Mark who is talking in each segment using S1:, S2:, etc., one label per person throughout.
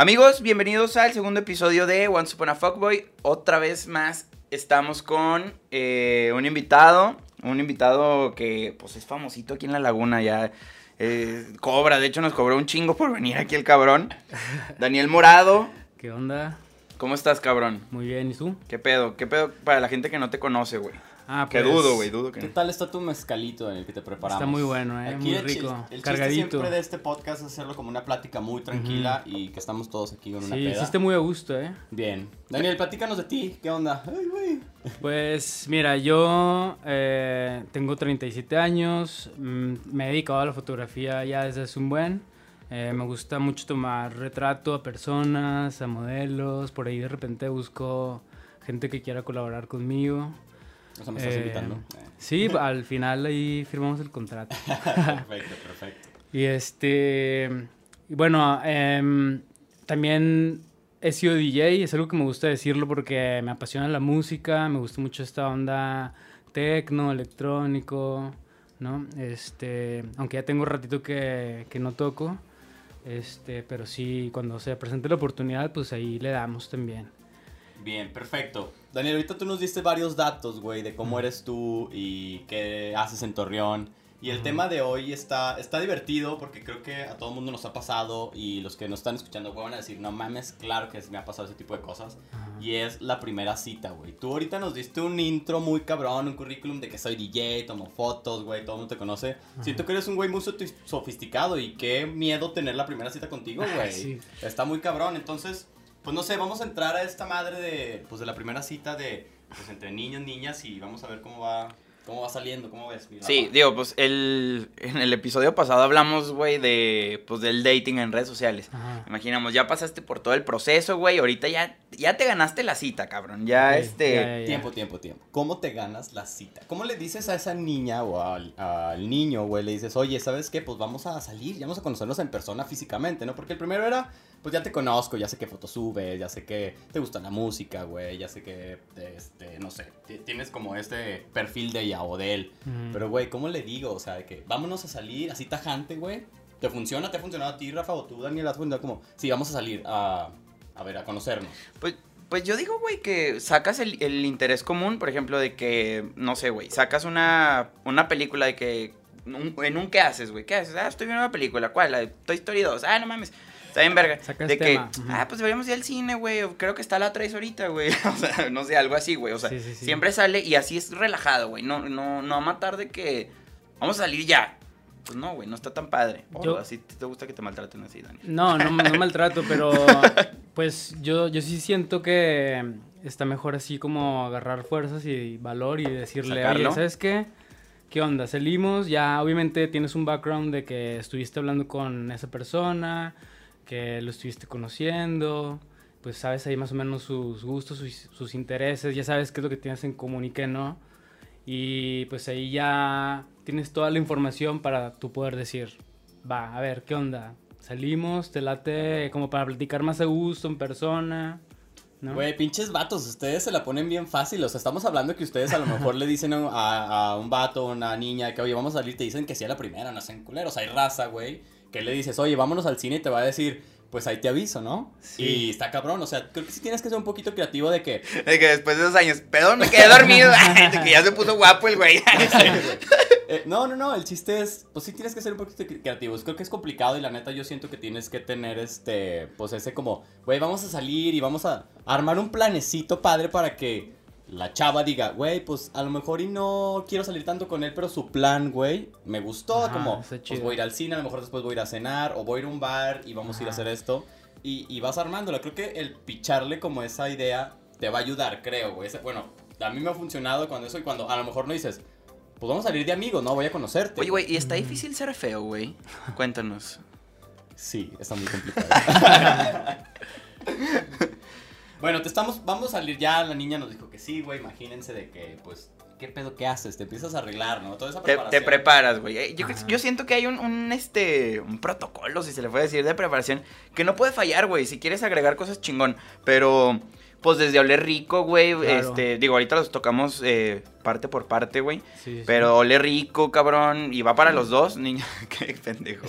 S1: Amigos, bienvenidos al segundo episodio de Once Upon a Fuckboy. Otra vez más estamos con eh, un invitado, un invitado que pues es famosito aquí en la laguna ya. eh, cobra, de hecho nos cobró un chingo por venir aquí el cabrón. Daniel Morado,
S2: ¿Qué onda?
S1: ¿cómo estás cabrón?
S2: Muy bien, ¿y tú?
S1: ¿Qué pedo? ¿Qué pedo para la gente que no te conoce, güey?
S2: Ah,
S1: Que dudo, güey, dudo que
S3: ¿Qué tal está tu mezcalito en el que te preparamos?
S2: Está muy bueno, eh, muy
S3: el
S2: rico,
S3: El, chiste
S2: cargadito.
S3: siempre de este podcast es hacerlo como una plática muy tranquila y que estamos todos aquí con una
S2: Sí,
S3: peda.
S2: hiciste muy a gusto, ¿eh?
S3: Bien. Daniel, platícanos de ti. ¿Qué onda? Ay, güey.
S2: Pues mira, yo eh, tengo 37 años, mm, me he dedicado a la fotografía ya desde hace un buen. Eh, me gusta mucho tomar retrato a personas, a modelos, por ahí de repente busco gente que quiera colaborar conmigo.
S3: O sea, me estás
S2: Eh,
S3: invitando. Eh,
S2: Sí, al final ahí firmamos el contrato.
S3: perfecto, perfecto.
S2: Y este. Bueno, em, también he sido DJ, es algo que me gusta decirlo porque me apasiona la música, me gusta mucho esta onda tecno, electrónico, ¿no? Este, aunque ya tengo ratito que, que no toco, este, pero sí, cuando se presente la oportunidad, pues ahí le damos también.
S3: Bien, perfecto. Daniel, ahorita tú nos diste varios datos, güey, de cómo eres tú y qué haces en Torreón. Y el tema de hoy está, está divertido porque creo que a todo el mundo nos ha pasado y los que nos están escuchando güey, van a decir, no mames, claro que me ha pasado ese tipo de cosas. Y es la primera cita, güey. Tú ahorita nos diste un intro muy cabrón, un currículum de que soy DJ, tomo fotos, güey, todo el mundo te conoce. Siento que eres un güey muy sofi- sofisticado y qué miedo tener la primera cita contigo, güey.
S2: Sí.
S3: Está muy cabrón, entonces... Pues no sé, vamos a entrar a esta madre de, pues de la primera cita de, pues entre niños, niñas y vamos a ver cómo va, cómo va saliendo, cómo ves. mi
S1: Sí, digo, pues el, en el episodio pasado hablamos, güey, de, pues del dating en redes sociales.
S2: Ajá.
S1: Imaginamos, ya pasaste por todo el proceso, güey. Ahorita ya, ya te ganaste la cita, cabrón. Ya, este.
S2: ya, ya, ya.
S3: Tiempo, tiempo, tiempo. ¿Cómo te ganas la cita? ¿Cómo le dices a esa niña o al, al niño, güey? Le dices, oye, ¿sabes qué? Pues vamos a salir, ya vamos a conocernos en persona físicamente, ¿no? Porque el primero era, pues ya te conozco, ya sé qué fotos subes, ya sé que te gusta la música, güey, ya sé que, este, no sé, ti- tienes como este perfil de ella o de él. Pero, güey, ¿cómo le digo? O sea, de que vámonos a salir así tajante, güey. ¿Te funciona? ¿Te ha funcionado a ti, Rafa? ¿O tú, Daniel? ¿Has funcionado como, sí, vamos a salir a, a ver, a conocernos?
S1: Pues, pues yo digo, güey, que sacas el, el interés común, por ejemplo, de que, no sé, güey, sacas una, una película de que. un- en un ¿qué haces, güey? ¿Qué haces? Ah, estoy viendo una película. ¿Cuál? La de Toy Story 2. Ah, no mames. Está bien, verga.
S2: Sacas
S1: de que,
S2: tema, ujú.
S1: ah, pues deberíamos ir al cine, güey. Creo que está la 3 ahorita, güey. O sea, no sé, algo así, güey. O sea,
S2: Sí, sí, sí.
S1: siempre sale y así es relajado, güey. No, no, no a matar de que vamos a salir ya. Pues no, güey, no está tan padre. O
S2: Yo-
S1: así te gusta que te maltraten así, Dani.
S2: No, no, no maltrato, pero pues yo, yo sí siento que está mejor así como agarrar fuerzas y valor y decirle,
S1: Sacarlo.
S2: oye, ¿sabes qué? ¿Qué onda? Salimos, ya obviamente tienes un background de que estuviste hablando con esa persona, que lo estuviste conociendo, pues sabes ahí más o menos sus gustos, sus, sus intereses, ya sabes qué es lo que tienes en común y qué no. Y pues ahí ya tienes toda la información para tú poder decir, va, a ver, ¿qué onda? Salimos, te late como para platicar más a gusto en persona, ¿no?
S3: Güey, pinches vatos, ustedes se la ponen bien fácil. O sea, estamos hablando que ustedes a lo mejor le dicen a, a- a un vato o una niña que, oye, vamos a salir, te dicen que sí a la primera, no sean culeros. Hay raza, güey, que le dices, oye, vámonos al cine y te va a decir, pues ahí te aviso, ¿no?
S2: Sí.
S3: Y está cabrón, o sea, creo que sí tienes que ser un poquito creativo de que,
S1: De que después de dos años, perdón, me quedé dormido. de que ya se puso guapo el güey.
S3: Eh, no, no, no, el chiste es, pues sí tienes que ser un poquito cre- creativos. Creo que es complicado y la neta yo siento que tienes que tener este, pues ese como, güey, vamos a salir y vamos a armar un planecito padre para que la chava diga, güey, pues a lo mejor y no quiero salir tanto con él, pero su plan, güey, me gustó.
S2: Ajá,
S3: como, pues voy a ir al cine, a lo mejor después voy a ir a cenar o voy a ir a un bar y vamos a ir a hacer esto. Y, y vas armándola. Creo que el picharle como esa idea te va a ayudar, creo, güey. Bueno, a mí me ha funcionado cuando eso y cuando a lo mejor no dices, pues vamos a salir de amigos, ¿no? Voy a conocerte.
S1: Oye, güey, ¿y está difícil ser feo, güey? Cuéntanos.
S3: Sí, está muy complicado. bueno, te estamos, vamos a salir ya, la niña nos dijo que sí, güey, imagínense de que, pues, ¿qué pedo que haces? Te empiezas a arreglar, ¿no? Toda esa
S1: Te,
S3: preparación.
S1: te preparas, güey. Yo, yo siento que hay un, un, este, un protocolo, si se le puede decir, de preparación que no puede fallar, güey. Si quieres agregar cosas chingón. Pero, pues desde oler rico, güey.
S2: Claro.
S1: Este, digo, ahorita los tocamos eh, parte por parte, güey.
S2: Sí, sí.
S1: Pero ole rico, cabrón. Y va para los dos, niña. Qué pendejo.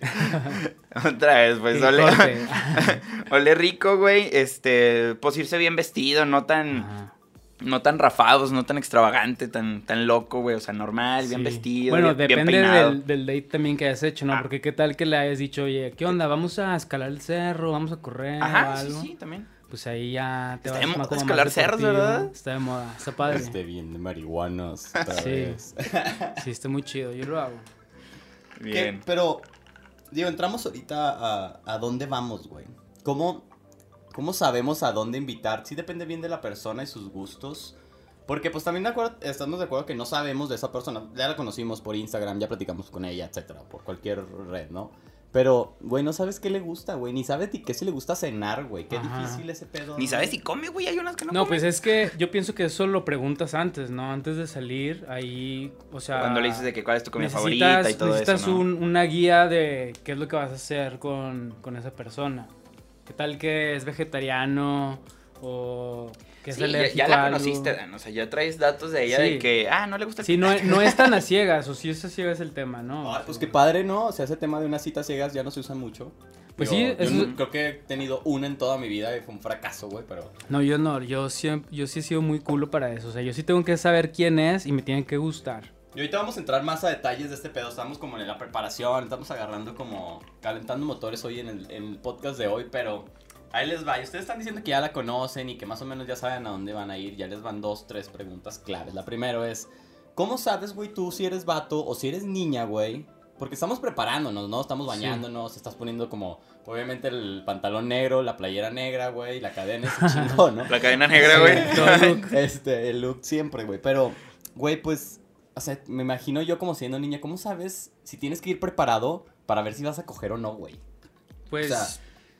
S1: Otra vez, pues, ole, ole rico, güey. Este, pues irse bien vestido, no tan,
S2: Ajá.
S1: no tan rafados, no tan extravagante, tan, tan loco, güey. O sea, normal, bien vestido,
S2: Bueno,
S1: bien,
S2: depende del, del date también que hayas hecho, ¿no?
S1: Ah.
S2: Porque qué tal que le hayas dicho, oye, ¿qué onda? ¿Vamos a escalar el cerro? ¿Vamos a correr
S1: Ajá, sí,
S2: algo?
S1: sí, también.
S2: Pues ahí ya te
S1: Está
S2: vas
S1: de moda escalar
S2: más
S1: cerros. ¿verdad?
S2: Está de moda, está padre.
S3: Este bien de marihuanos
S2: Sí.
S3: vez.
S2: Sí, está muy chido, yo lo hago.
S3: ¿Qué?
S1: Bien.
S3: Pero, digo, entramos ahorita a, a dónde vamos, güey. ¿Cómo, ¿Cómo sabemos a dónde invitar? Sí depende bien de la persona y sus gustos. Porque pues también de acuerdo, estamos de acuerdo que no sabemos de esa persona. Ya la conocimos por Instagram, ya platicamos con ella, etcétera, por cualquier red, ¿no? Pero, güey, no sabes qué le gusta, güey. Ni sabes ni qué si le gusta cenar, güey. Qué
S2: Ajá.
S3: difícil ese pedo.
S1: Ni sabes si come, güey. Hay unas que no,
S2: No, pues es que yo pienso que eso lo preguntas antes, ¿no? Antes de salir, ahí, o sea...
S1: Cuando le dices de que cuál es tu comida
S2: necesitas-
S1: favorita y todo
S2: necesitas
S1: eso, ¿no?
S2: un- una guía de qué es lo que vas a hacer con, con esa persona. ¿Qué tal que es vegetariano o que es
S1: Sí, ya, la
S2: algo?
S1: conociste, Dan. O sea, ya traes datos de ella
S2: Sí.
S1: de que, ah, no le gusta el
S2: Sí, no, no es tan a ciegas, o si es a ciegas el tema, ¿no?
S3: Ay, pues qué padre, ¿no? O sea, ese tema de unas citas ciegas ya no se usa mucho.
S2: Pues sí,
S3: yo
S2: eso-
S3: no- creo que he tenido una en toda mi vida y fue un fracaso, güey, pero...
S2: No, yo no, yo, siempre, yo sí he sido muy culo para eso. O sea, yo sí tengo que saber quién es y me tienen que gustar.
S3: Y ahorita vamos a entrar más a detalles de este pedo. Estamos como en la preparación, estamos agarrando como calentando motores hoy en el, en el podcast de hoy, pero ahí les va. Y ustedes están diciendo que ya la conocen y que más o menos ya saben a dónde van a ir. Ya les van dos, tres preguntas claves. La primera es, ¿cómo sabes, güey, tú si eres vato o si eres niña, güey? Porque estamos preparándonos, ¿no? Estamos bañándonos, estás poniendo como, obviamente, el pantalón negro, la playera negra, güey, la cadena, ese chingón, ¿no?
S1: La cadena negra, güey.
S3: Este, el look siempre, güey. Pero, güey, pues, o sea, me imagino yo como siendo niña, ¿cómo sabes si tienes que ir preparado para ver si vas a coger o no, güey?
S2: Pues,
S3: O sea,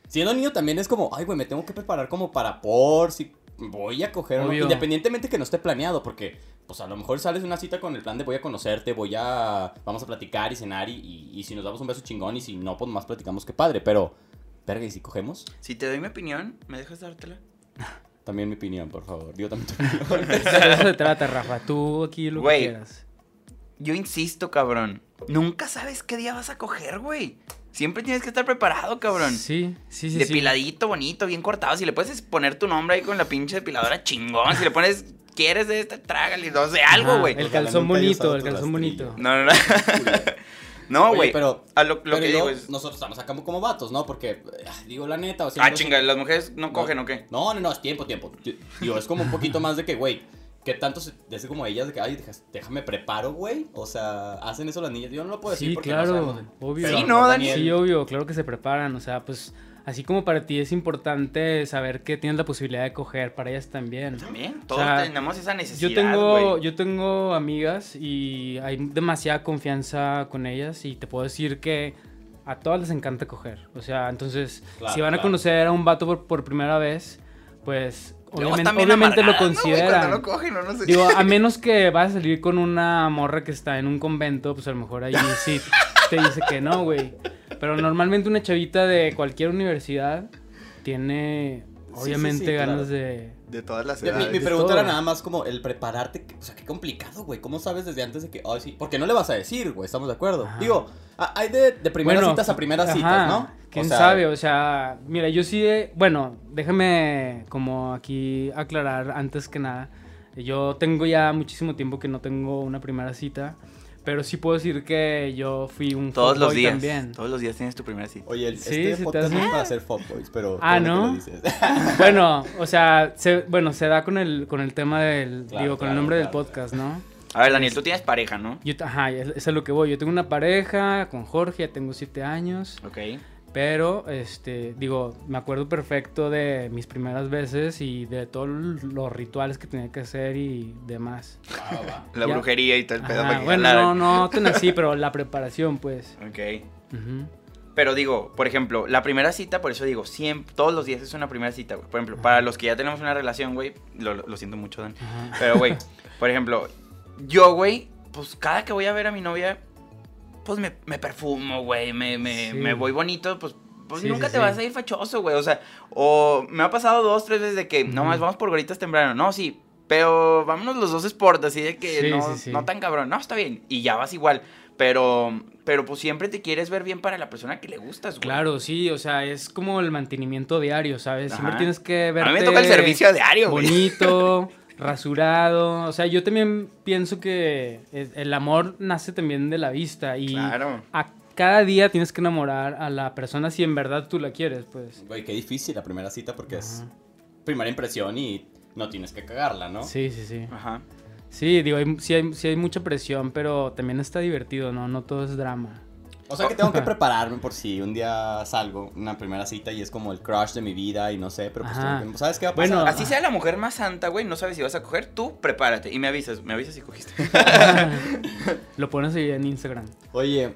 S3: siendo niño también es como, ay, güey, me tengo que preparar como para por si voy a coger.
S2: Obvio.
S3: Independientemente que no esté planeado, porque, pues, a lo mejor sales de una cita con el plan de voy a conocerte, voy a, vamos a platicar y cenar y, y, y si nos damos un beso chingón y si no, pues más platicamos que padre. Pero, verga, ¿y si cogemos?
S1: Si te doy mi opinión, ¿me dejas dártela?
S3: También mi opinión, por favor. Digo también tu opinión.
S2: de eso se trata, Rafa. Tú aquí lo que quieras.
S1: Yo insisto, cabrón. Nunca sabes qué día vas a coger, güey. Siempre tienes que estar preparado, cabrón.
S2: Sí, sí, sí. sí.
S1: Depiladito, bonito, bien cortado. Si le puedes poner tu nombre ahí con la pinche depiladora, chingón. Si le pones, quieres de esta, trágale, no sé, algo, güey.
S2: El calzón bonito, el calzón bonito.
S1: No, no, no. No, güey.
S3: pero
S1: A lo, lo
S3: Pero
S1: que digo es.
S3: nosotros estamos acá como vatos, ¿no? Porque, eh, digo la neta, o sea,
S1: Ah, chinga, las mujeres no cogen o qué.
S3: No, no, no, es tiempo, tiempo. Digo, es como un poquito más de que, güey, ¿qué tanto se dice como ellas de que, ay, déjame preparo, güey? O sea, hacen eso las niñas. Yo no lo puedo decir
S2: Sí,
S3: porque
S2: claro,
S3: no sabemos.
S2: obvio.
S3: Pero
S1: Sí, no, Dani.
S3: Daniel-
S2: Sí, obvio, claro que se preparan, o sea, pues así como para ti es importante saber que tienes la posibilidad de coger, para ellas también.
S1: También, todos
S2: sea,
S1: tenemos esa necesidad.
S2: Yo tengo, yo tengo amigas y hay demasiada confianza con ellas y te puedo decir que a todas les encanta coger. O sea, entonces,
S3: Claro,
S2: si van a conocer a un vato por, por primera vez, pues obviamente, obviamente lo consideran.
S1: Cuando no cogen, o no sé.
S2: Digo, a menos que vas a salir con una morra que está en un convento, pues a lo mejor ahí sí te dice que no, güey. Pero normalmente una chavita de cualquier universidad tiene, obviamente,
S3: sí,
S2: ganas de...
S1: De todas las
S3: Mi, mi
S2: de
S3: pregunta
S2: todo.
S3: era nada más como el prepararte, o sea, qué complicado, güey. ¿Cómo sabes desde antes de que, ay, sí? Porque no le vas a decir, güey, estamos de acuerdo.
S2: Ajá.
S3: Digo, hay de, de primeras
S2: Bueno,
S3: citas a primeras
S2: ajá,
S3: citas, ¿no?
S2: ¿Quién
S3: O sea,
S2: sabe? O sea, mira, yo sí, he- bueno, déjame como aquí aclarar antes que nada. Yo tengo ya muchísimo tiempo que no tengo una primera cita, pero sí puedo decir que yo fui un
S1: Todos los días.
S2: también.
S1: Todos los días tienes tu primera cita.
S3: Oye, el,
S2: Sí,
S3: este podcast no es para hacer fuckboys, pero...
S2: Ah, ¿no?
S3: lo dices.
S2: Bueno, o sea, se, bueno, se da con el, con el tema del,
S3: Claro,
S2: digo, con el nombre
S3: claro,
S2: del podcast, ¿no?
S1: A ver, Daniel, tú tienes pareja, ¿no?
S2: Yo, ajá, es es a lo que voy. Yo tengo una pareja con Jorge, ya tengo siete años.
S1: Ok.
S2: Pero, este, digo, me acuerdo perfecto de mis primeras veces y de todos los rituales que tenía que hacer y demás.
S3: Va, va.
S1: La
S2: Ya.
S1: brujería y todo el pedo.
S2: Ajá,
S1: para que
S2: bueno, no, no tan así, pero la preparación, pues.
S1: Ok.
S2: Ujú.
S1: Pero digo, por ejemplo, la primera cita, por eso digo, siempre, todos los días es una primera cita, güey. Por ejemplo, para los que ya tenemos una relación, güey, lo, lo siento mucho, Dan.
S2: Ajá.
S1: Pero, güey, por ejemplo, yo, güey, pues cada que voy a ver a mi novia, pues me, me perfumo, güey, me, me,
S2: Sí.
S1: me voy bonito, pues, pues
S2: Sí,
S1: nunca
S2: sí,
S1: te vas a ir fachoso, güey. O sea, o me ha pasado dos, tres veces de que, no más, vamos por goritas temprano. No, sí, pero vámonos los dos sport, así de que no, no tan cabrón. No, está bien. Y ya vas igual. Pero, pero pues siempre te quieres ver bien para la persona que le gustas, güey.
S2: Claro, sí, o sea, es como el mantenimiento diario, ¿sabes? Siempre tienes que ver.
S1: A mí me toca el servicio diario, güey.
S2: Bonito, rasurado. O sea, yo también pienso que el amor nace también de la vista. Y
S1: Claro.
S2: a cada día tienes que enamorar a la persona si en verdad tú la quieres, pues.
S3: Güey, qué difícil la primera cita porque es primera impresión y no tienes que cagarla, ¿no?
S2: Sí, sí, sí.
S1: Ajá.
S2: Sí, digo, hay, sí, hay, sí hay mucha presión, pero también está divertido, ¿no? No todo es drama.
S3: O sea que tengo que prepararme por si un día salgo una primera cita y es como el crush de mi vida y no sé, pero pues
S2: Ajá.
S3: tengo que- ¿sabes qué va a pasar?
S2: Bueno,
S1: Así sea la mujer más santa, güey, no sabes si vas a coger, tú prepárate y me avisas, me avisas si cogiste.
S2: Lo pones ahí en Instagram.
S3: Oye,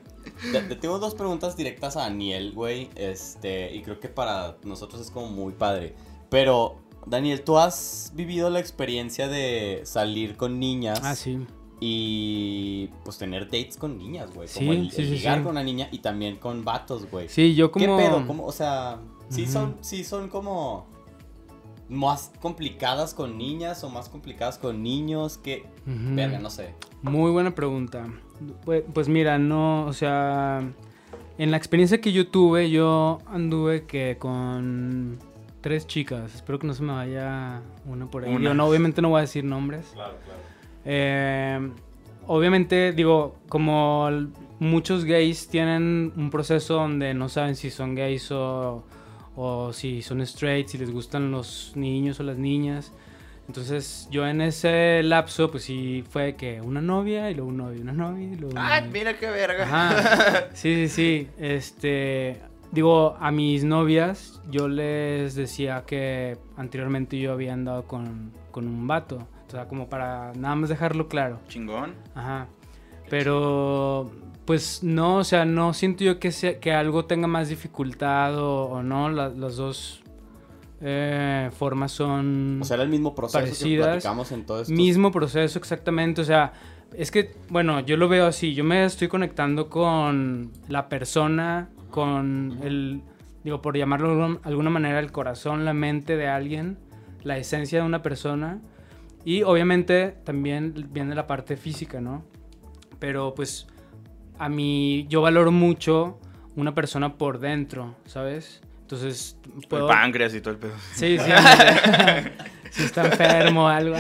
S3: te, te tengo dos preguntas directas a Daniel, güey, este, y creo que para nosotros es como muy padre. Pero, Daniel, ¿tú has vivido la experiencia de salir con niñas?
S2: Ah, sí.
S3: Y pues tener dates con niñas, güey.
S2: Sí,
S3: como el,
S2: sí,
S3: el
S2: sí,
S3: ligar
S2: sí.
S3: con una niña y también con vatos, güey.
S2: Sí, yo como...
S3: ¿Qué pedo? ¿Cómo? O sea, sí son, sí son como más complicadas con niñas o más complicadas con niños que
S2: Ujú.
S3: verga, no sé.
S2: Muy buena pregunta. Pues, pues mira, no, o sea, en la experiencia que yo tuve, yo anduve que con tres chicas. Espero que no se me vaya una por ahí.
S1: Una.
S2: Digo, no, obviamente no voy a decir nombres.
S3: Claro, claro.
S2: Eh, obviamente, digo, como muchos gays tienen un proceso donde no saben si son gays o, o si son straight, si les gustan los niños o las niñas. Entonces, yo en ese lapso, pues sí, fue que una novia y luego un novio, una novia y luego novio.
S1: mira qué verga.
S2: Ajá. Sí, sí, sí. Este, digo, a mis novias yo les decía que anteriormente yo había andado con, con un vato. O sea, como para nada más dejarlo claro.
S1: Chingón.
S2: Ajá. Pero, pues no, o sea, no siento yo que, sea, que algo tenga más dificultad o, o no. La- las dos eh, formas son...
S3: O sea, era el mismo proceso que
S2: Parecidas.
S3: platicamos en todo esto.
S2: Mismo proceso, exactamente. O sea, es que, bueno, yo lo veo así. Yo me estoy conectando con la persona, con el, digo, por llamarlo de alguna- alguna manera, el corazón, la mente de alguien, la esencia de una persona. Y obviamente también viene la parte física, ¿no? Pero pues a mí, yo valoro mucho una persona por dentro, ¿sabes? Entonces,
S1: El páncreas y todo el pedo.
S2: Sí, sí. si está enfermo o algo.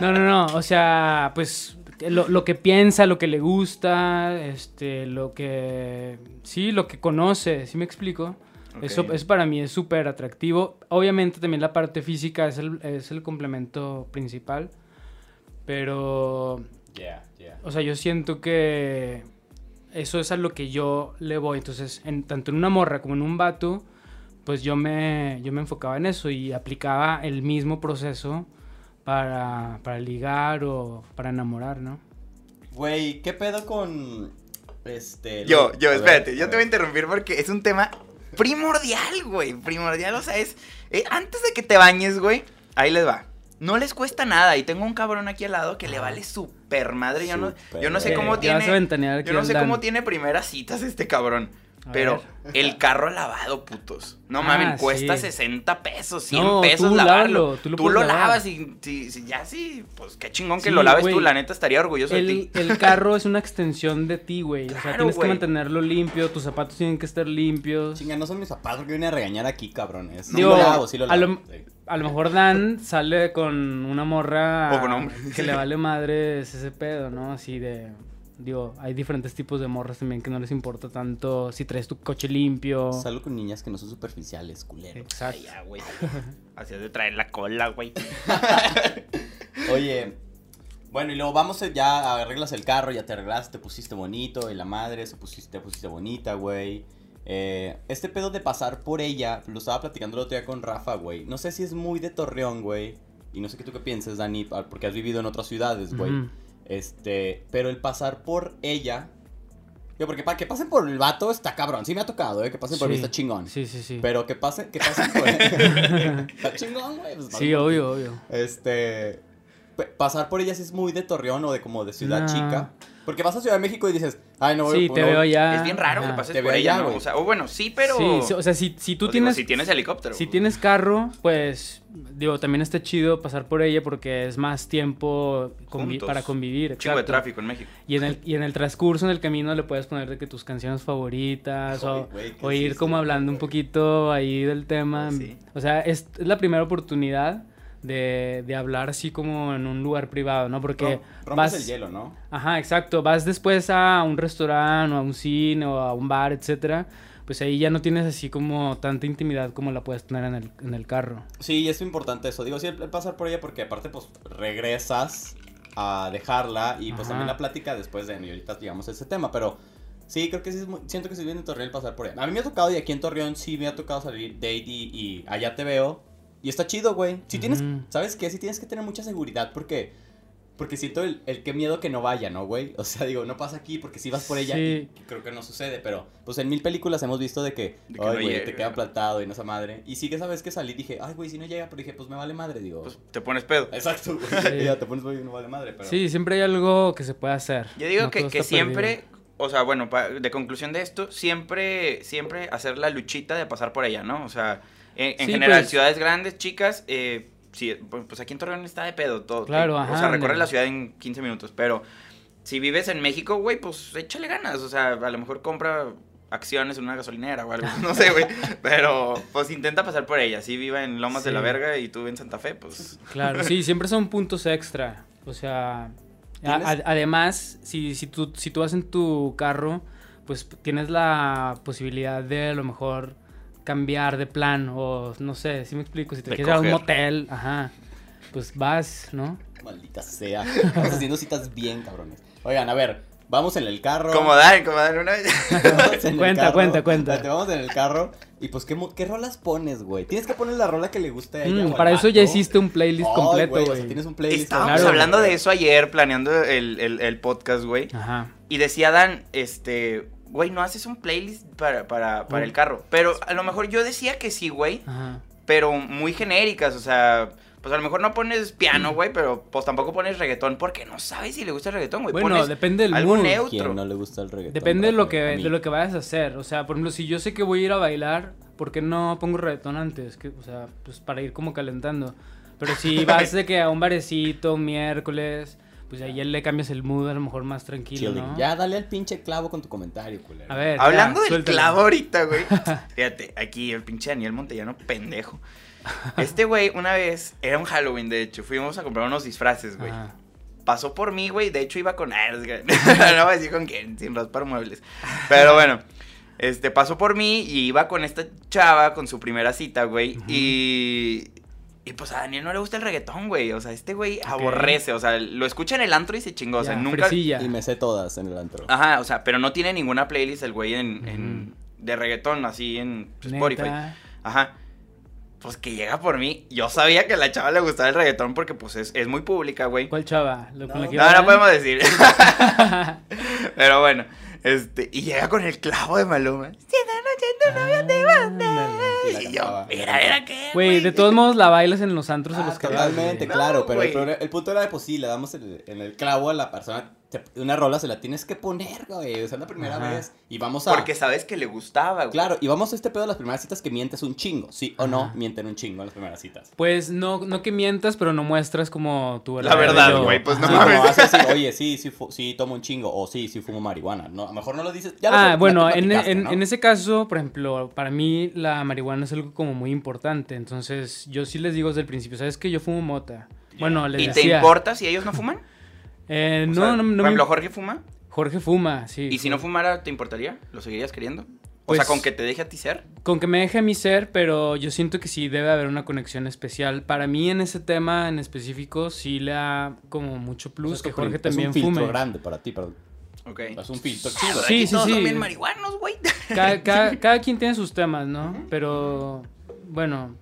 S2: No, no, no. O sea, pues lo, lo que piensa, lo que le gusta, este, lo que... Sí, lo que conoce, ¿sí me explico? Eso,
S1: Ok.
S2: eso para mí es súper atractivo. Obviamente también la parte física es el, es el complemento principal. Pero,
S3: Yeah, yeah.
S2: o sea, yo siento que eso es a lo que yo le voy. Entonces, en, tanto en una morra como en un vato, pues yo me, yo me enfocaba en eso y aplicaba el mismo proceso para, para ligar o para enamorar, ¿no?
S3: Güey, ¿qué pedo con este
S1: Yo, yo,
S3: ver,
S1: espérate, yo te voy a interrumpir porque es un tema primordial, güey. Primordial, o sea, es. eh, antes de que te bañes, güey, ahí les va. No les cuesta nada. Y tengo un cabrón aquí al lado que le vale súper madre. Yo no, yo no sé cómo tiene. Yo no sé
S2: Dan.
S1: cómo tiene primeras citas este cabrón. Pero
S2: ver.
S1: el carro lavado, putos. No
S2: Ah,
S1: mames, cuesta
S2: sí.
S1: 60 pesos, 100
S2: No,
S1: pesos
S2: tú
S1: lavarlo.
S2: lávalo, tú lo
S1: lavas y ya sí, pues qué chingón que lo laves tú.
S2: güey.
S1: La neta estaría orgulloso de
S2: El,
S1: ti.
S2: el carro es una extensión de ti, güey. o sea, tienes que mantenerlo limpio, tus zapatos tienen que estar limpios.
S3: Chinga, no son mis zapatos que vienen a regañar aquí, cabrones. Sí
S2: Digo,
S3: lo lavo, sí lo
S2: a
S3: lavo.
S2: lo-
S3: sí.
S2: A lo mejor Dan sale con una morra
S1: O con hombre.
S2: que le vale madre ese pedo, ¿no? Así de... Digo, hay diferentes tipos de morras también que no les importa tanto si traes tu coche limpio.
S3: Salgo con niñas que no son superficiales, culero.
S2: Exacto.
S1: Ay, ya, güey. Hacías de traer la cola, güey.
S3: Oye, bueno, y luego vamos a- ya, arreglas el carro, ya te arreglaste, te pusiste bonito, y la madre se pusiste, te pusiste bonita, güey. Eh, este pedo de pasar por ella, lo estaba platicando el otro día con Rafa, güey. No sé si es muy de Torreón, güey. Y no sé qué tú qué piensas, Dani, ah, porque has vivido en otras ciudades, güey.
S2: Ujú.
S3: Este, pero el pasar por ella. Yo, porque para que pasen por el vato está cabrón. Sí me ha tocado, eh, que pasen por mí
S2: Sí.
S3: está chingón.
S2: Sí, sí, sí.
S3: Pero que pasen, que pasen por. está chingón, güey. pues,
S2: Sí, obvio, obvio.
S3: Este. pasar por ellas es muy de Torreón o de como de ciudad
S2: No.
S3: chica. Porque vas a Ciudad de México y dices, ay, no voy
S2: Sí,
S3: no
S2: te
S3: voy-
S2: veo ya.
S1: Es bien raro
S2: Ajá.
S1: que pases
S3: Te
S1: por
S3: veo
S1: ella,
S3: allá,
S1: ¿no?
S3: güey.
S1: O sea, o bueno, sí, pero...
S2: Sí, o sea, si, si tú
S1: digo,
S2: tienes...
S1: si tienes helicóptero.
S2: Si tienes carro, pues, digo, también está chido pasar por ella porque es más tiempo convi-
S1: Juntos.
S2: para convivir.
S1: Chingo de tráfico en México.
S2: Y en, el, y en el transcurso, en el camino, le puedes poner de que tus canciones favoritas o, ir como hablando un poquito ahí del tema.
S1: Pues sí.
S2: O sea, es, es la primera oportunidad de, de hablar así como en un lugar privado, ¿no? Porque
S3: Rom- rompes
S2: vas...
S3: el hielo, ¿no?
S2: Ajá, exacto. Vas después a un restaurante o a un cine o a un bar, etcétera. Pues ahí ya no tienes así como tanta intimidad como la puedes tener en el, en el carro.
S3: Sí, y es importante eso. Digo, sí, el el pasar por ella porque aparte, pues, regresas a dejarla y pues
S2: Ajá.
S3: también la plática después de... Y ahorita llegamos a ese tema, pero... Sí, creo que sí, es muy- siento que si viene de Torreón el pasar por ella. A mí me ha tocado y aquí en Torreón sí me ha tocado salir date y, y allá te veo. Y está chido, güey. Si tienes. ¿sabes qué? Sí tienes que tener mucha seguridad porque... Porque siento el, el qué miedo que no vaya, ¿no, güey? O sea, digo, no pasa aquí porque si vas por ella,
S2: Sí.
S3: y creo que no sucede, pero pues en mil películas hemos visto de que,
S1: De que
S3: ay,
S1: no
S3: güey, te queda plantado y no esa madre. Y sí que esa vez que salí dije, ay, güey, si no llega, pero dije, pues me vale madre, digo.
S1: Pues te pones pedo.
S3: Exacto, güey.
S2: Sí.
S3: ya te pones, güey, no vale madre, pero.
S2: Sí, siempre hay algo que se puede hacer.
S1: Yo digo
S2: No
S1: que, que siempre,
S2: perdido.
S1: o sea, bueno, pa- de conclusión de esto, siempre, siempre hacer la luchita de pasar por ella, ¿no? O sea, en, en
S2: Sí,
S1: general,
S2: pues.
S1: ciudades grandes, chicas, eh, sí, pues pues aquí en Torreón está de pedo todo.
S2: Claro,
S1: o
S2: ajá,
S1: sea, recorre la ciudad en 15 minutos, pero si vives en México, güey, pues échale ganas, o sea, a lo mejor compra acciones en una gasolinera o algo, no sé, güey, pero pues intenta pasar por ella, si viva en Lomas de la. Verga y tú en Santa Fe, pues...
S2: Claro, sí, siempre son puntos extra. O sea, a-
S3: ¿Tienes?
S2: a- además, si, si, tú, si tú vas en tu carro, pues tienes la posibilidad de a lo mejor cambiar de plan o no sé, si me explico, si te
S1: De
S2: quieres ir a un motel, ajá, pues vas, ¿no?
S3: Maldita sea. Estamos haciendo citas bien, cabrones. Oigan, a ver, vamos en el carro.
S1: Como dan, como dan una
S2: Cuenta,
S3: carro.
S2: cuenta, cuenta.
S3: Espérate, vamos en el carro. Y pues, ¿qué, qué rolas pones, güey? Tienes que poner la rola que le guste a ella.
S2: Mm,
S3: o al
S2: para eso ya hiciste un playlist
S3: Ay,
S2: completo,
S3: o sea,
S2: güey.
S3: tienes un playlist.
S1: Estábamos
S2: Claro.
S1: hablando de eso ayer, planeando el, el, el podcast, güey.
S2: Ajá.
S1: Y decía Dan, este, güey, no haces un playlist para, para, para el carro. Pero a lo mejor yo decía que sí, güey,
S2: Ajá.
S1: pero muy genéricas, o sea, pues a lo mejor no pones piano, güey, pero pues tampoco pones reggaetón porque no sabes si le gusta el reggaetón, güey.
S2: Bueno,
S1: Pones
S2: depende del
S1: algo
S2: mood.
S1: neutro.
S3: ¿Quién no le gusta el reggaetón?
S2: Depende de lo que de lo que vayas a hacer. O sea, por ejemplo, si yo sé que voy a ir a bailar, ¿por qué no pongo reggaetón antes? Que, o sea, pues para ir como calentando. Pero si vas de que a un barecito un miércoles, pues ahí ya le cambias el mood a lo mejor más tranquilo,
S3: Chilling.
S2: ¿no?
S3: Ya dale al pinche clavo con tu comentario, culero.
S2: A ver.
S1: Hablando
S2: ya,
S1: del
S2: suéltalo.
S1: clavo ahorita, güey. Fíjate, aquí el pinche Daniel Montellano, pendejo. Este güey, una vez, era un Halloween, de hecho, fuimos a comprar unos disfraces, güey.
S2: Ajá.
S1: pasó por mí, güey. De hecho, iba con. Ah, no voy a decir con quién, sin raspar muebles. Pero bueno, este pasó por mí y iba con esta chava, con su primera cita, güey. Y. Y pues a Daniel no le gusta el reggaetón, güey. O sea, este güey aborrece. O sea, lo escucha en el antro y se chingó. O sea,
S2: Ya,
S1: nunca.
S2: fresilla.
S3: Y me sé todas en el antro.
S1: Ajá, o sea, pero no tiene ninguna playlist el güey en, en- de reggaetón, así en Spotify. Ajá. Pues que llega por mí. Yo sabía que a la chava le gustaba el reggaetón porque pues es, es muy pública, güey.
S2: ¿Cuál chava? ¿Lo, con la
S3: No,
S2: que
S1: No, no
S2: iban?
S1: podemos decir. Pero bueno, este, y llega con el clavo de Maluma. Si esta noche tu novio te.
S3: Y
S1: yo, mira, era qué.
S2: Güey, de todos modos la bailas en los antros
S3: Ah,
S2: los que
S3: totalmente, claro,
S1: No,
S3: pero el, el punto era de pues sí, le damos el- en el clavo a la persona, una rola se la tienes que poner, güey, o sea, es la primera
S2: Ajá.
S3: vez, y vamos a...
S1: Porque sabes que le gustaba, güey.
S3: Claro, y vamos a este pedo de las primeras citas que mientes un chingo, sí o no, mienten un chingo en las primeras citas.
S2: Pues no, no que mientas, pero no muestras como tu
S1: La verdad, güey, pues no
S3: Sí,
S1: mames.
S3: como decir, oye, sí, sí, sí tomo un chingo, o sí, sí fumo marihuana, no, a lo mejor no lo dices, ya lo
S2: Ah, bueno,
S3: lo
S2: en,
S3: platicaste,
S2: en-
S3: ¿no?
S2: en ese caso, por ejemplo, para mí la marihuana es algo como muy importante. Entonces, yo sí les digo desde el principio, ¿sabes que Yo fumo mota. Bueno, les
S1: ¿Y te importa si ellos no fuman?
S2: Eh,
S1: O
S2: no,
S1: sea,
S2: no, no
S1: Por
S2: me-
S1: ejemplo, Jorge fuma.
S2: Jorge fuma, sí.
S1: ¿Y si no fumara, te importaría? ¿Lo seguirías queriendo? O
S2: Pues-
S1: sea, con que te deje a ti ser.
S2: Con que me deje a mí ser, pero yo siento que sí debe haber una conexión especial. Para mí en ese tema en específico sí le da como mucho
S3: O sea,
S2: plus
S3: es
S2: que Jorge
S3: prim-
S2: también
S3: es un filtro
S2: fume.
S3: grande para ti, pero
S1: Ok.
S3: es un filtro
S1: Sí,
S3: chido.
S2: Sí, sí,
S1: todos son
S2: sí.
S1: bien marihuanos, güey.
S2: Cada, cada- cada quien tiene sus temas, ¿no? Pero bueno,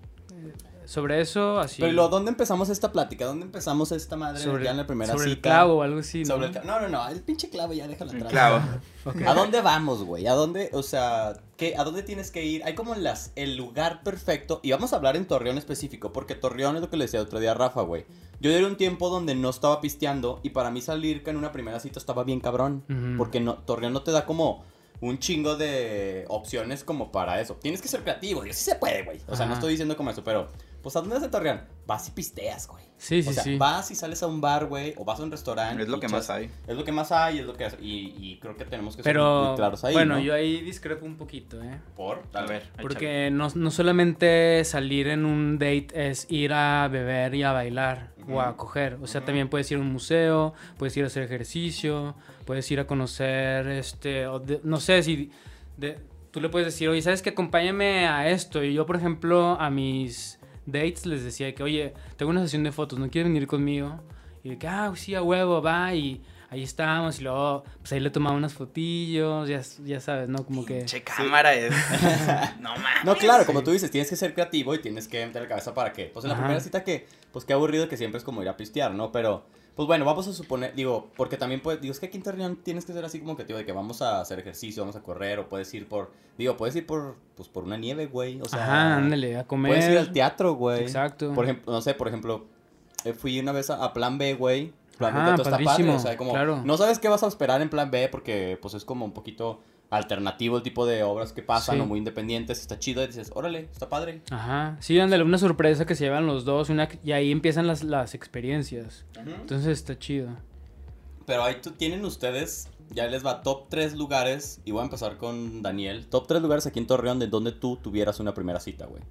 S2: sobre eso así.
S3: Pero ¿y luego, ¿dónde empezamos esta plática? ¿Dónde empezamos esta madre
S2: sobre,
S3: ya en la primera
S2: sobre el
S3: cita?
S2: clavo o algo así, ¿no?
S3: Sobre el No, no, no, el pinche clavo ya déjalo atrás.
S1: Clavo.
S2: Ok.
S3: ¿A dónde vamos, güey? ¿A dónde, o sea, ¿qué, ¿a dónde tienes que ir? Hay como las, el lugar perfecto. Y vamos a hablar en Torreón específico, porque Torreón es lo que le decía el otro día a Rafa, güey. Yo era un tiempo donde no estaba pisteando y para mí salir en una primera cita estaba bien cabrón. Porque no, Torreón no te da como un chingo de opciones como para eso. Tienes que ser creativo, y sí se puede, güey. O sea, no estoy diciendo como eso, pero pues ¿a dónde vas en Torreón? Vas y pisteas, güey.
S2: Sí, sí,
S3: o sea,
S2: sí.
S3: vas y sales a un bar, güey, o vas a un restaurante.
S1: Es lo que más hay.
S3: Es lo que más hay, es lo que y, y creo que tenemos que ser
S2: Pero,
S3: muy claros ahí,
S2: bueno,
S3: ¿no?
S2: yo ahí discrepo un poquito, ¿eh?
S3: Por,
S1: A ver, échale.
S2: Porque no, no solamente salir en un date es ir a beber y a bailar o a coger. O sea, también puedes ir a un museo, puedes ir a hacer ejercicio, puedes ir a conocer, este, o de- no sé si de- tú le puedes decir, oye, ¿sabes qué? Acompáñame a esto. Y yo, por ejemplo, a mis dates les decía que, oye, tengo una sesión de fotos, ¿no quieres venir conmigo? Y de que, ah, sí, a huevo, va. Y ahí estábamos y luego, pues ahí le tomaba unas fotillos, ya, ya sabes, ¿no? Como que...
S1: Che, cámara es. no mames.
S3: No, claro, como tú dices, tienes que ser creativo y tienes que meter la cabeza para que, pues en la
S2: Ajá.
S3: primera cita que, pues qué aburrido que siempre es como ir a pistear, ¿no? Pero, pues bueno, vamos a suponer, digo, porque también puedes, digo, es que aquí en Torreón tienes que ser así como creativo de que vamos a hacer ejercicio, vamos a correr, o puedes ir por, digo, puedes ir por, pues por una nieve, güey, o sea.
S2: Ajá, ándale, a comer.
S3: Puedes ir al teatro, güey.
S2: Exacto.
S3: Por ejemplo, no sé, por ejemplo, eh, fui una vez a, a Plan B, güey. Plan B
S2: Ajá,
S3: teatro está padre, o sea, como,
S2: claro.
S3: no sabes qué vas a esperar en Plan B porque, pues, es como un poquito alternativo el tipo de obras que pasan
S2: Sí.
S3: o muy independientes, está chido y dices, órale, está padre.
S2: Ajá, sí, ándale, una sorpresa que se llevan los dos una, y ahí empiezan las, las experiencias. Entonces está chido.
S3: Pero ahí tú, tienen ustedes, ya les va top 3 lugares, y voy a empezar con Daniel, top 3 lugares aquí en Torreón de donde tú tuvieras una primera cita, güey.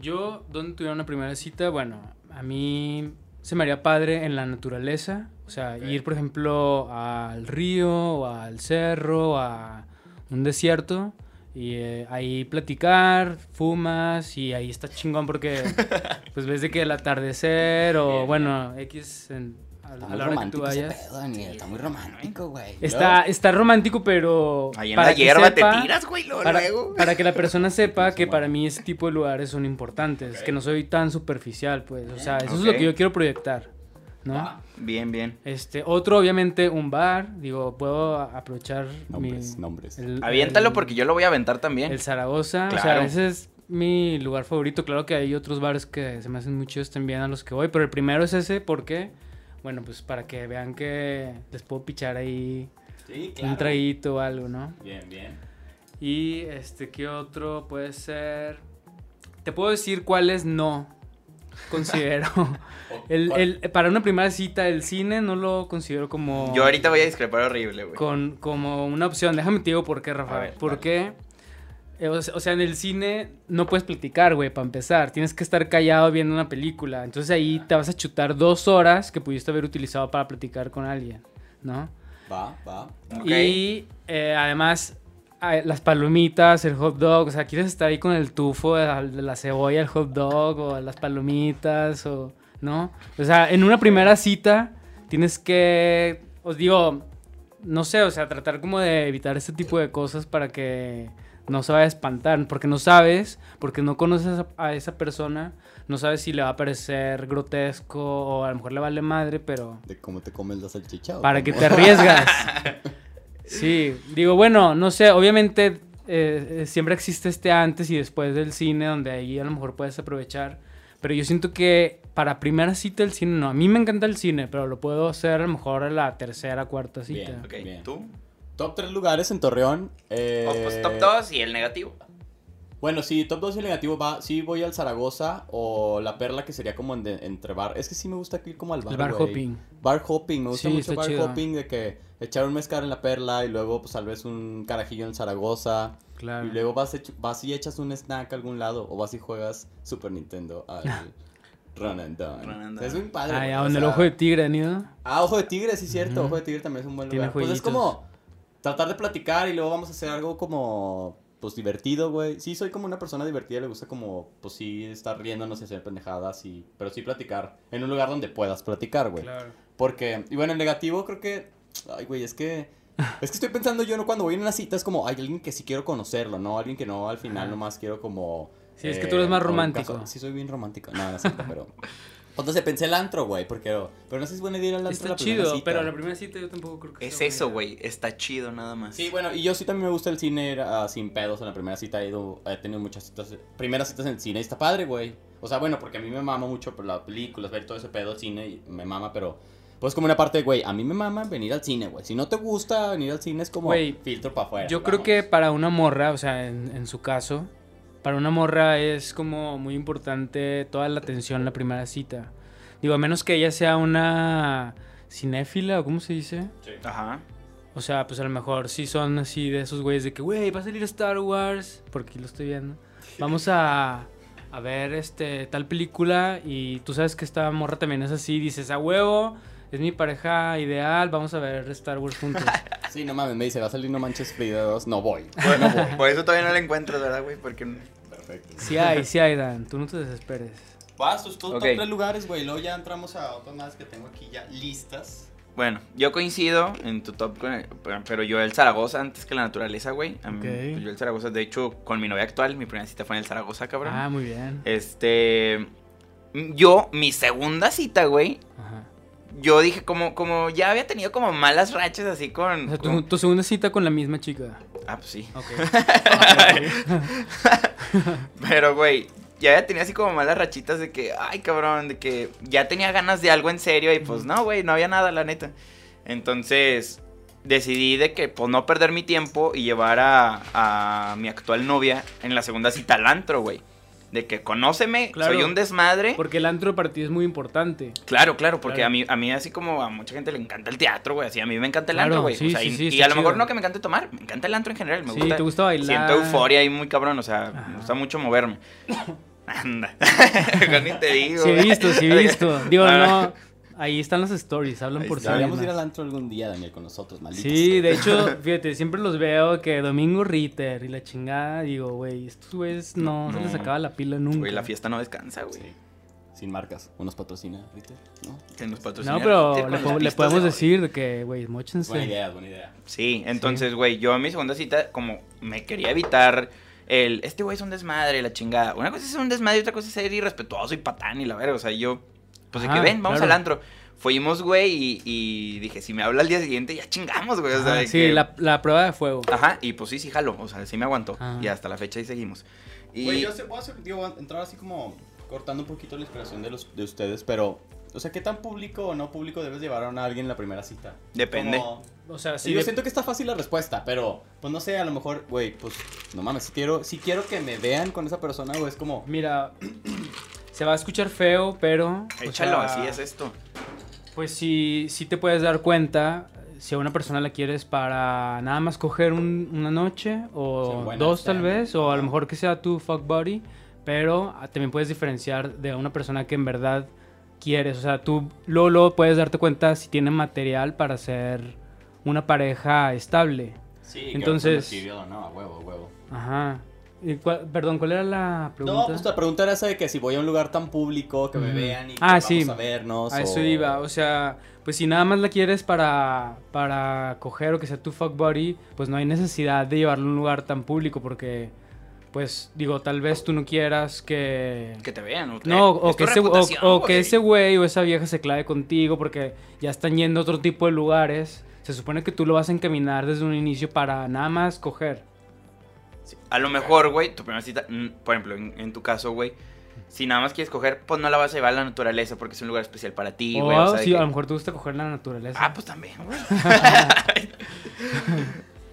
S2: Yo, ¿dónde tuviera una primera cita? Bueno, a mí se me haría padre en la naturaleza. O sea, ir, por ejemplo, al río, o al cerro, a un desierto. Y eh, ahí platicar, fumas y ahí está chingón porque pues ves de que el atardecer o
S3: Bien,
S2: bueno, X en- a,
S3: Está
S2: a la hora que tú
S3: romántico ese
S2: vayas.
S3: pedo, Daniel, está muy romántico, güey.
S2: Está, está romántico, pero.
S1: Ahí en
S2: para
S1: la
S2: que
S1: hierba
S2: sepa-
S1: te tiras, güey, luego,
S2: Para,
S1: luego.
S2: para que la persona sepa que para mí ese tipo de lugares son importantes. Que no soy tan superficial, pues. O sea, eso es lo que yo quiero proyectar. ¿No?
S1: Bien, bien.
S2: Este, otro, obviamente, un bar. Digo, puedo a- aprovechar
S3: Nombres,
S2: mi.
S3: nombres.
S2: el-
S1: Aviéntalo
S2: el-
S1: porque yo lo voy a aventar también.
S2: El Zaragoza. O
S1: Claro.
S2: sea, ese es mi lugar favorito. Claro que hay otros bares que se me hacen muy chidos también a los que voy. Pero el primero es ese porque. Bueno, pues para que vean que les puedo pichar ahí
S3: Sí,
S2: un traguito o algo, ¿no?
S3: Bien, bien.
S2: Y este, ¿qué otro puede ser? Te puedo decir cuáles no considero. el, el- para una primera cita, el cine no lo considero como.
S1: Yo ahorita voy a discrepar horrible, güey.
S2: Con, como una opción. Déjame te digo por qué, Rafa.
S1: ver,
S2: Porque. eh, O sea, o sea, en el cine no puedes platicar, güey, para empezar. Tienes que estar callado viendo una película. Entonces ahí te vas a chutar dos horas que pudiste haber utilizado para platicar con alguien, ¿no?
S3: Va, va.
S2: Y eh, además, las palomitas, el hot dog, o sea, quieres estar ahí con el tufo de la, de la cebolla, el hot dog, o las palomitas, o. ¿No? O sea, en una primera cita tienes que. Os digo, no sé, o sea, tratar como de evitar este tipo de cosas para que no se vaya a espantar, porque no sabes, porque no conoces a, esa persona, no sabes si le va a parecer grotesco o a lo mejor le vale madre, pero
S3: De cómo te comes la salchicha. ¿o
S2: para
S3: cómo?
S2: que te arriesgas. Sí, digo, bueno, no sé, obviamente eh, eh, siempre existe este antes y después del cine donde ahí a lo mejor puedes aprovechar, pero yo siento que para primera cita el cine no, a mí me encanta el cine, pero lo puedo hacer a lo mejor a la tercera, cuarta cita.
S3: Bien.
S1: Ok,
S3: Bien.
S1: ¿tú?
S3: Top 3 lugares en Torreón. Eh,
S1: Oh, pues top 2 y el negativo.
S3: Bueno, sí, top 2 y el negativo va. Sí, voy al Zaragoza o la Perla, que sería como en de- entre bar. Es que sí me gusta ir como al bar.
S2: El bar hopping.
S3: Bar hopping, me gusta
S2: Sí,
S3: mucho bar
S2: chido.
S3: hopping de que echar un mezcal en la Perla y luego, pues tal vez un carajillo en Zaragoza.
S2: Claro.
S3: Y luego vas, y echas un snack a algún lado o vas y juegas Super Nintendo al Run and Done.
S1: Run and
S3: O sea, es muy padre.
S2: Ay,
S3: güey,
S2: a
S3: o
S2: donde el ojo de tigre han ido.
S3: Ah, Ojo de Tigre, sí, cierto. Ojo de Tigre también es un buen
S2: Tiene
S3: lugar. Pues es como tratar de platicar y luego vamos a hacer algo como, pues divertido, güey. Sí, soy como una persona divertida, le gusta como, pues sí, estar riéndonos y hacer pendejadas, y, pero sí platicar en un lugar donde puedas platicar, güey.
S2: Claro.
S3: Porque, y bueno, el negativo creo que, ay, güey, es que, es que estoy pensando yo, ¿no? Cuando voy en una cita es como, hay alguien que sí quiero conocerlo, ¿no? Alguien que no, al final
S2: Ajá.
S3: nomás quiero como...
S2: Sí, es que tú eres más
S3: en
S2: romántico.
S3: caso- sí, soy bien romántico. No, no es cierto, pero... Entonces pensé el antro, güey, porque... Pero no sé si es buena idea ir al antro
S2: Está
S3: la primera
S2: chido,
S3: cita.
S2: pero la primera cita yo tampoco creo que
S1: Es
S2: sea
S1: eso, güey. Está chido nada más.
S3: Sí, bueno, y yo sí también me gusta el cine ah, sin pedos en la primera cita. He, ido, he tenido muchas citas, primeras citas en el cine y está padre, güey. O sea, bueno, porque a mí me mama mucho por las películas, ver todo ese pedo del cine y me mama, pero pues como una parte de, güey, a mí me mama venir al cine, güey. Si no te gusta venir al cine es como filtro para afuera.
S2: Yo creo que para una morra, o sea, en, en su caso, para una morra es como muy importante toda la atención en la primera cita. Digo, a menos que ella sea una cinéfila o cómo se dice.
S1: Ajá.
S2: O sea, pues a lo mejor sí son así de esos güeyes de que, güey, va a salir Star Wars, porque aquí lo estoy viendo. Vamos a, a ver este tal película y tú sabes que esta morra también es así, dices, a huevo, es mi pareja ideal, vamos a ver Star Wars juntos.
S3: Sí, no mames, me dice, va a salir No Manches Frida 2. No voy.
S1: Bueno, por eso todavía no la encuentras, ¿verdad, güey? Porque...
S3: Perfecto.
S2: Sí hay, sí hay, Dan, tú no te desesperes.
S3: Vas, tus tus
S1: Ok.
S3: top tres lugares, güey. Luego ya entramos a otras más que tengo aquí ya listas.
S1: Bueno, yo coincido en tu top, con- pero yo el Zaragoza antes que la naturaleza, güey. A mí,
S2: Ok.
S1: pues, yo el Zaragoza, de hecho, con mi novia actual, mi primera cita fue en el Zaragoza, cabrón.
S2: Ah, muy bien.
S1: Este. Yo, mi segunda cita, güey.
S2: Ajá.
S1: Yo dije, como, como ya había tenido como malas rachas así con.
S2: O sea, tu,
S1: con-
S2: tu segunda cita con la misma chica.
S1: Ah, pues sí.
S2: Ok.
S1: Pero, güey, ya tenido así como malas rachitas de que, ay, cabrón, de que ya tenía ganas de algo en serio y pues no, güey, no había nada, la neta. Entonces, decidí de que, pues, no perder mi tiempo y llevar a, a mi actual novia en la segunda cita al antro, güey. De que conóceme,
S2: Claro.
S1: soy un desmadre.
S2: Porque el antro para ti es muy importante.
S1: Claro, claro, porque
S2: Claro.
S1: a mí a mí así como a mucha gente le encanta el teatro, güey, así a mí me encanta el
S2: Claro,
S1: antro, güey.
S2: sí,
S1: o sea,
S2: sí,
S1: y,
S2: sí,
S1: y a lo mejor no que me encante tomar, me encanta el antro en general, me
S2: Sí,
S1: gusta.
S2: te gusta bailar.
S1: Siento euforia ahí muy cabrón, o sea,
S2: Ajá.
S1: me gusta mucho moverme. Anda. Ni te digo.
S2: Sí he visto, sí he visto. Digo,
S1: Ah.
S2: no. Ahí están las stories, hablan
S1: Ahí
S2: por sí
S3: Deberíamos ir al antro algún día, Daniel, con nosotros, malditos.
S2: Sí, de hecho, fíjate, siempre los veo que Domingo Ritter y la chingada, digo, güey, estos güeyes no, se
S1: No.
S2: les acaba la pila nunca.
S1: Güey, la fiesta no descansa, güey.
S3: Sí. Sin marcas. ¿Unos patrocina, Ritter? ¿No?
S1: Que nos patrocina
S2: No, pero
S1: Ritter
S2: le, po- podemos
S1: de
S2: decir de que, güey, mochense.
S3: Buena idea, buena idea.
S1: Sí, entonces, güey, yo en mi segunda cita, como me quería evitar el, este güey es un desmadre, la chingada. Una cosa es ser un desmadre y otra cosa es ser irrespetuoso y patán y la verga. O sea, yo, pues de que
S2: Ajá,
S1: ven, vamos
S2: claro.
S1: al antro. Fuimos, güey, y, y dije, si me habla al día siguiente, ya chingamos, güey. O sea,
S2: Ajá,
S1: de
S2: sí,
S1: que-
S2: la, la prueba de fuego.
S1: Ajá, y pues sí, sí jalo, o sea, sí me aguantó.
S2: Ajá.
S1: Y hasta la fecha ahí seguimos. Y
S3: Güey, yo sé- voy a hacer, digo, voy a entrar así como cortando un poquito la inspiración de, los, de ustedes, pero, o sea, ¿qué tan público o no público debes llevar a alguien en la primera cita?
S1: Depende.
S3: Como-
S2: O sea,
S3: Sí,
S2: sí.
S3: yo
S2: de-
S3: siento que está fácil la respuesta, pero, pues no sé, a lo mejor, güey, pues, no mames, si quiero, si quiero que me vean con esa persona, güey, es como,
S2: Mira, se va a escuchar feo, pero. o
S1: échalo,
S2: sea,
S1: así es esto.
S2: Pues sí, sí te puedes dar cuenta si a una persona la quieres para nada más coger un- una noche
S3: Sí,
S2: o
S3: buena
S2: dos tal vez, o a lo mejor que sea tu fuck buddy, pero ah, también puedes diferenciar de una persona que en verdad quieres. O sea, tú luego, luego puedes darte cuenta si tiene material para ser una pareja estable.
S3: sí,
S2: Entonces-
S3: que o no, a huevo, a huevo.
S2: Ajá. Cuál- perdón, ¿cuál era la pregunta?
S3: No, pues la pregunta era esa de que si voy a un lugar tan público, que me vean y que
S2: Ah,
S3: vamos
S2: sí.
S3: a vernos.
S2: A eso
S3: o-
S2: iba, o sea, pues si nada más la quieres para, para coger o que sea tu fuck buddy, pues no hay necesidad de llevarlo a un lugar tan público porque, pues digo, tal vez tú no quieras que...
S1: Que te vean. o-
S2: No, o que, ese, o, o que ese güey o esa vieja se clave contigo porque ya están yendo a otro tipo de lugares. Se supone que tú lo vas a encaminar desde un inicio para nada más coger.
S1: Sí, A lo mejor, güey, tu primera cita, mm, por ejemplo, en, en tu caso, güey, si nada más quieres coger, pues no la vas a llevar a la naturaleza porque es un lugar especial para ti, güey. o sea, de
S2: sí,
S1: que-
S2: a lo mejor te gusta coger la naturaleza.
S1: Ah, pues también, güey.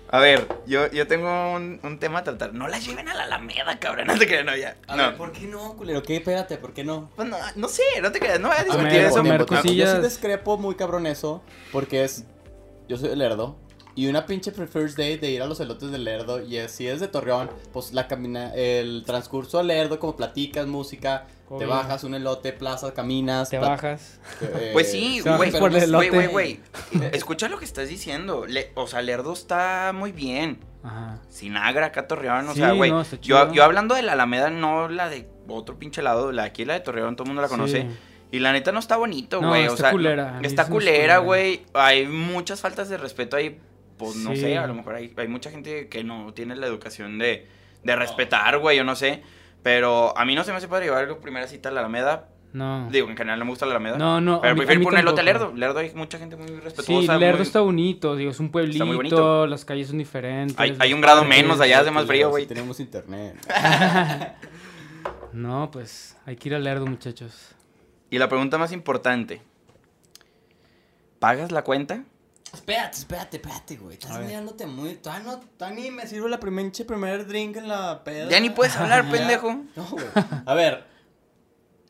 S1: a ver, yo, yo tengo un, un tema a tratar. No la lleven a la Alameda, cabrón. No te creas, no, ya.
S3: A
S1: no.
S3: ver, ¿por qué no, culero? ¿Qué? Espérate, ¿por qué no?
S1: Pues no, no sé, no te creas, no voy a discutir
S2: ver,
S1: eso.
S2: comer cosillas.
S3: Yo sí discrepo muy cabrón eso, porque es. Yo soy de Lerdo. Y una pinche first date de ir a los elotes de Lerdo. Y es, si es de Torreón, pues la camina, el transcurso a Lerdo, como platicas, música, te bajas un elote, plaza, caminas.
S2: te bajas.
S3: eh,
S1: Pues sí,
S2: Se baja
S1: güey.
S2: por el
S1: Güey,
S2: elote.
S1: güey, güey. Escucha lo que estás diciendo. Le- o sea, Lerdo está muy bien.
S2: Ajá.
S1: Sinagra, acá Torreón, o
S2: Sí,
S1: sea, güey.
S2: no,
S1: yo, yo hablando de la Alameda, no la de otro pinche lado, la de aquí la de Torreón, todo el mundo la conoce.
S2: Sí.
S1: Y la neta no está bonito,
S2: No,
S1: güey. o
S2: está
S1: sea,
S2: culera,
S1: Está culera. güey. Hay muchas faltas de respeto ahí. Pues no
S2: Sí.
S1: sé, a lo mejor hay, hay mucha gente que no tiene la educación de, de respetar, güey, yo no sé. Pero a mí no se me hace padre llevar la primera cita a la Alameda
S2: No.
S1: Digo, en general no me gusta la Alameda.
S2: No, no. a
S1: Pero
S2: mí- a
S1: prefiero
S2: mí
S1: poner elote a. Lerdo. Lerdo hay mucha gente muy
S2: Sí,
S1: respetuosa.
S2: Lerdo
S1: muy-
S2: está bonito, digo, es un pueblito,
S1: Está muy bonito.
S2: las calles son diferentes.
S1: Hay, un grado menos, allá hace más frío, güey.
S3: Sí tenemos internet.
S2: No, pues hay que ir a Lerdo, muchachos.
S1: Y la pregunta más importante. ¿Pagas la cuenta?
S3: Espérate, espérate, espérate, güey. Estás mirándote muy. Todavía no, todavía ni me sirve la primer, primer drink en la peda.
S1: Ya ni puedes hablar, pendejo.
S3: No, güey. A ver.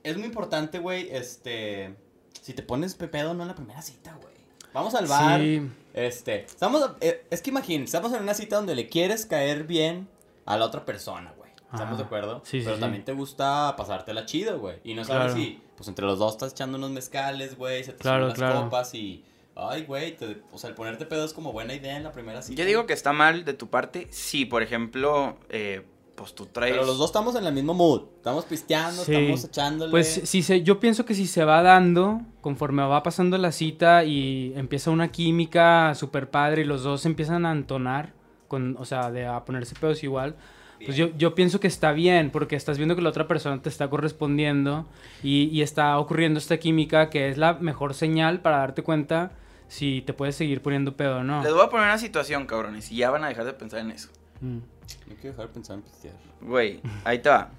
S3: Es muy importante, güey, este. Si te pones pepedo, no en la primera cita, güey. Vamos al bar.
S2: Sí.
S3: Este. Estamos. eh, es que imagínate, estamos en una cita donde le quieres caer bien a la otra persona, güey. ¿Estamos de acuerdo?
S2: Sí, sí,
S3: Pero
S2: sí.
S3: también te gusta pasártela chido, güey. Y no sabes
S2: Claro.
S3: si, pues entre los dos estás echando unos mezcales, güey, se te
S2: Claro,
S3: suben las
S2: claro.
S3: copas y. Ay, güey, te- o sea, el ponerte pedo es como buena idea en la primera cita.
S1: Yo digo que está mal de tu parte si, por ejemplo, eh, pues tú traes...
S3: Pero los dos estamos en el mismo mood. Estamos pisteando,
S2: Sí.
S3: estamos echándole.
S2: Pues si se, yo pienso que si se va dando, conforme va pasando la cita y empieza una química super padre y los dos empiezan a entonar, con, o sea, de a ponerse pedos igual, pues yo, yo pienso que está bien, porque estás viendo que la otra persona te está correspondiendo y, y está ocurriendo esta química que es la mejor señal para darte cuenta si te puedes seguir poniendo pedo o no.
S1: Les voy a poner una situación, cabrones, y ya van a dejar de pensar en eso.
S2: Mm.
S3: No quiero dejar de pensar en pistear.
S1: Güey, ahí te va.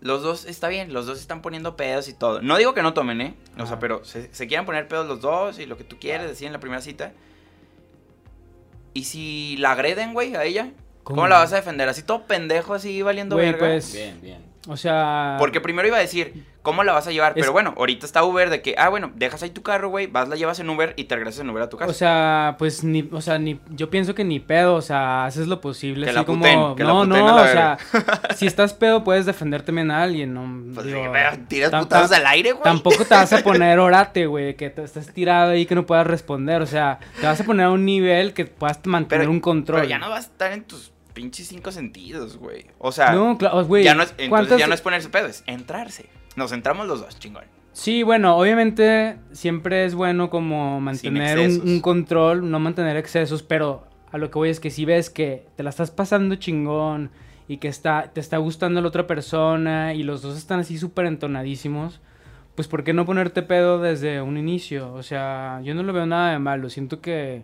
S1: Los dos, está bien, los dos están poniendo pedos y todo. No digo que no tomen, ¿eh? O sea, pero se, se quieran poner pedos los dos y lo que tú quieres decir en la primera cita. Y si la agreden, güey, a ella, ¿cómo,
S2: ¿Cómo?
S1: la vas a defender? Así todo pendejo, así valiendo
S2: Güey,
S1: verga.
S2: pues,
S3: Bien, bien.
S2: O sea...
S1: Porque primero iba a decir, ¿cómo la vas a llevar?
S2: Es-
S1: Pero bueno, ahorita está Uber de que, ah, bueno, dejas ahí tu carro, güey, vas, la llevas en Uber y te regresas en Uber a tu casa.
S2: O sea, pues ni, o sea, ni, yo pienso que ni pedo, o sea, haces lo posible.
S1: Que
S2: así
S1: la
S2: como,
S1: puten, que la
S2: no, no,
S1: la
S2: o sea, si estás pedo puedes defender también a alguien, no.
S1: pues
S2: digo,
S1: sí, pero tiras putazos al aire, güey.
S2: Tampoco te vas a poner orate, güey, que te estás tirado ahí que no puedas responder, o sea, te vas a poner a un nivel que puedas mantener
S1: Pero-
S2: un control.
S1: Pero ya no vas a estar en tus pinches cinco sentidos, güey. O sea,
S2: No, claro, güey.
S1: ya no es, entonces
S2: ¿cuántas-
S1: ya no es ponerse pedo, es entrarse. Nos entramos los dos, chingón.
S2: Sí, bueno, obviamente siempre es bueno como mantener un control, no mantener excesos, pero a lo que voy es que si ves que te la estás pasando chingón y que está, te está gustando la otra persona y los dos están así súper entonadísimos, pues ¿por qué no ponerte pedo desde un inicio? O sea, yo no lo veo nada de malo, siento que,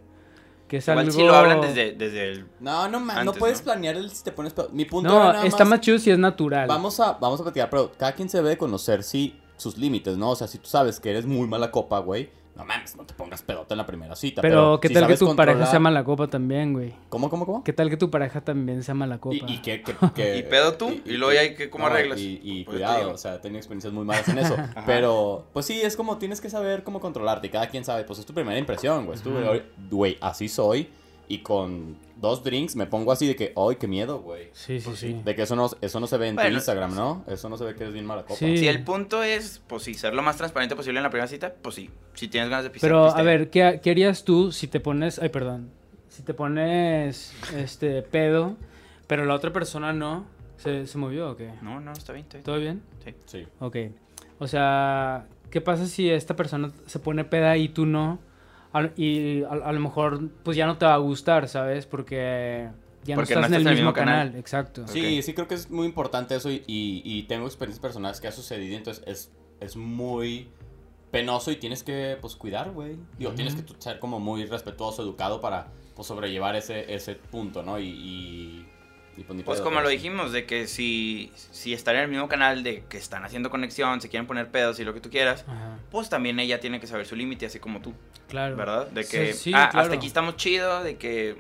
S2: que es
S1: Igual
S2: algo...
S1: si lo hablan desde, desde el...
S3: No, no, man, no puedes
S1: ¿no?
S3: planear el si te pones pedo. Mi punto era
S2: No,
S3: nada
S2: está más chido si es natural.
S3: Vamos a, vamos a platicar, pero cada quien se debe de conocer sí, sus límites, ¿no? O sea, si tú sabes que eres muy mala copa, güey, no mames, no te pongas pedota en la primera cita.
S2: pero, ¿qué
S3: si
S2: tal que tu pareja
S3: controlar-
S2: sea mala copa también, güey?
S3: ¿Cómo, cómo, cómo?
S2: ¿Qué tal que tu pareja también sea mala copa?
S3: Y, y que-
S1: ¿Y pedo tú? ¿Y luego ya hay que- cómo arreglas?
S3: Y, y
S1: Pues
S3: cuidado, o sea, he tenido experiencias muy malas en eso. pero, pues sí, es como tienes que saber cómo controlarte. Y cada quien sabe, pues es tu primera impresión, güey. Es tu-
S2: Ujú.
S3: Güey, así soy. Y con dos drinks me pongo así de que, ¡ay, qué miedo, güey!
S2: Sí, sí, sí.
S3: De que eso no, eso no se ve en tu. Instagram, ¿no? Eso no se ve que eres bien mala copa.
S2: Sí.
S1: Si el punto es, pues sí, ser lo más transparente posible en la primera cita, pues sí. Si tienes ganas de pisar,
S2: Pero, a
S1: pistea.
S2: ver, ¿qué, qué harías tú si te pones... Ay, perdón. Si te pones, este, pedo, pero la otra persona no, ¿se, se movió o qué?
S1: No, no, está bien, está bien.
S2: ¿Todo bien?
S1: Sí.
S3: Sí.
S2: Ok. O sea, ¿qué pasa si esta persona se pone peda y tú no? A- y a, a lo mejor, pues ya no te va a gustar, ¿sabes? Porque ya no
S1: Porque
S2: estás
S1: no
S2: en el
S1: estás
S2: mismo canal. Exacto.
S3: Sí, sí creo que es muy importante eso y, y- y tengo experiencias personales que ha sucedido, entonces es, es muy penoso y tienes que, pues, cuidar, güey. Digo, tienes que ser como muy respetuoso, educado para, pues, sobrellevar ese, ese punto, ¿no? Y, y, y, pues, ni
S1: Pues
S3: pedo,
S1: como lo dijimos, de que si, si están en el mismo canal, de que están haciendo conexión, se quieren poner pedos y lo que tú quieras,
S2: Ajá,
S1: pues también ella tiene que saber su límite, así como tú,
S2: claro.
S1: ¿verdad? De que,
S2: sí,
S1: ah,
S2: claro.
S1: hasta aquí estamos chido, de que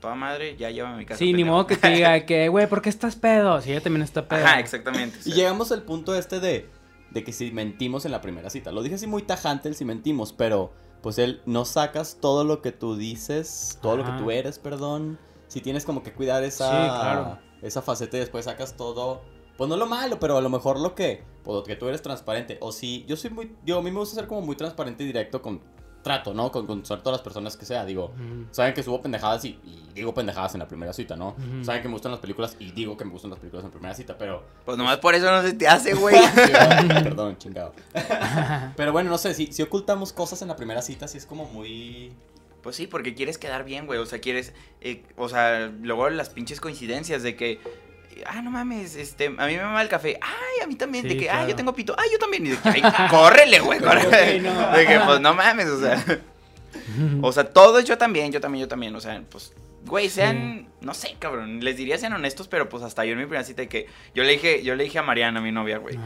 S1: toda madre, ya lleva a mi casa.
S2: Sí, ni modo que te diga que, güey, ¿por qué estás pedo? Si ella también está pedo.
S1: Ajá, exactamente.
S3: Y llegamos al punto este de, de que si mentimos en la primera cita. Lo dije así muy tajante el si mentimos, pero pues él no sacas todo lo que tú dices, todo lo que tú eres, perdón. Si tienes como que cuidar esa,
S2: Sí, claro.
S3: esa faceta y después sacas todo. Pues no lo malo, pero a lo mejor lo que, pues lo que tú eres transparente. O si yo soy muy, yo a mí me gusta ser como muy transparente y directo con trato, ¿no? Con, con todas las personas que sea. Digo, saben que subo pendejadas y, y digo pendejadas en la primera cita, ¿no? Saben que me gustan las películas y digo que me gustan las películas en primera cita, pero
S1: Pues nomás por eso no se te hace, güey.
S3: Perdón, chingado. Pero bueno, no sé, si, si ocultamos cosas en la primera cita, sí es como muy...
S1: Pues sí, porque quieres quedar bien, güey. O sea, quieres. eh, o sea, luego las pinches coincidencias de que. ah, no mames, este, a mí me mama el café. Ay, a mí también. de que, ah,
S2: claro.
S1: yo tengo pito. Ay, yo también. Y de que, ay, córrele, güey, córrele.
S2: No.
S1: De que, pues, no mames, o sea. O sea, todos yo también, yo también, yo también. O sea, pues, güey, sean, no sé, cabrón. Les diría sean honestos, pero pues hasta yo en mi primera cita de que yo le dije, yo le dije a Mariana, mi novia, güey.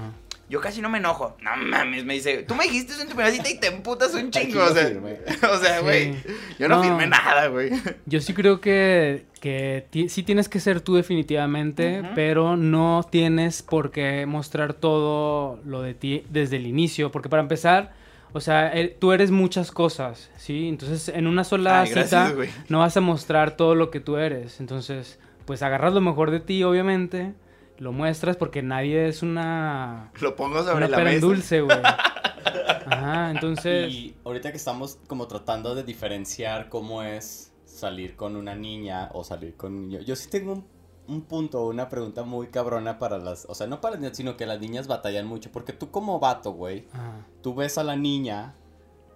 S1: Yo casi no me enojo. No mames, me dice, tú me dijiste eso en tu primera cita y te emputas un chingo. O sea, o sea, güey.
S2: Sí.
S1: Yo no,
S2: No.
S1: firmé nada, güey.
S2: Yo sí creo que, que sí tienes que ser tú definitivamente, pero no tienes por qué mostrar todo lo de ti desde el inicio, porque para empezar, o sea, tú eres muchas cosas, ¿sí? Entonces, en una sola
S1: Ay,
S2: cita
S1: gracias,
S2: no vas a mostrar todo lo que tú eres. Entonces, pues agarras lo mejor de ti, obviamente, lo muestras porque nadie es una,
S1: Lo pongo sobre
S2: una
S1: la
S2: pera en
S1: mesa.
S2: dulce, güey. Ajá, entonces...
S3: Y ahorita que estamos como tratando de diferenciar cómo es salir con una niña o salir con un niño, yo sí tengo un, un punto, una pregunta muy cabrona para las, o sea, no para las niñas, sino que las niñas batallan mucho, porque tú como vato, güey,
S2: ajá.
S3: tú ves a la niña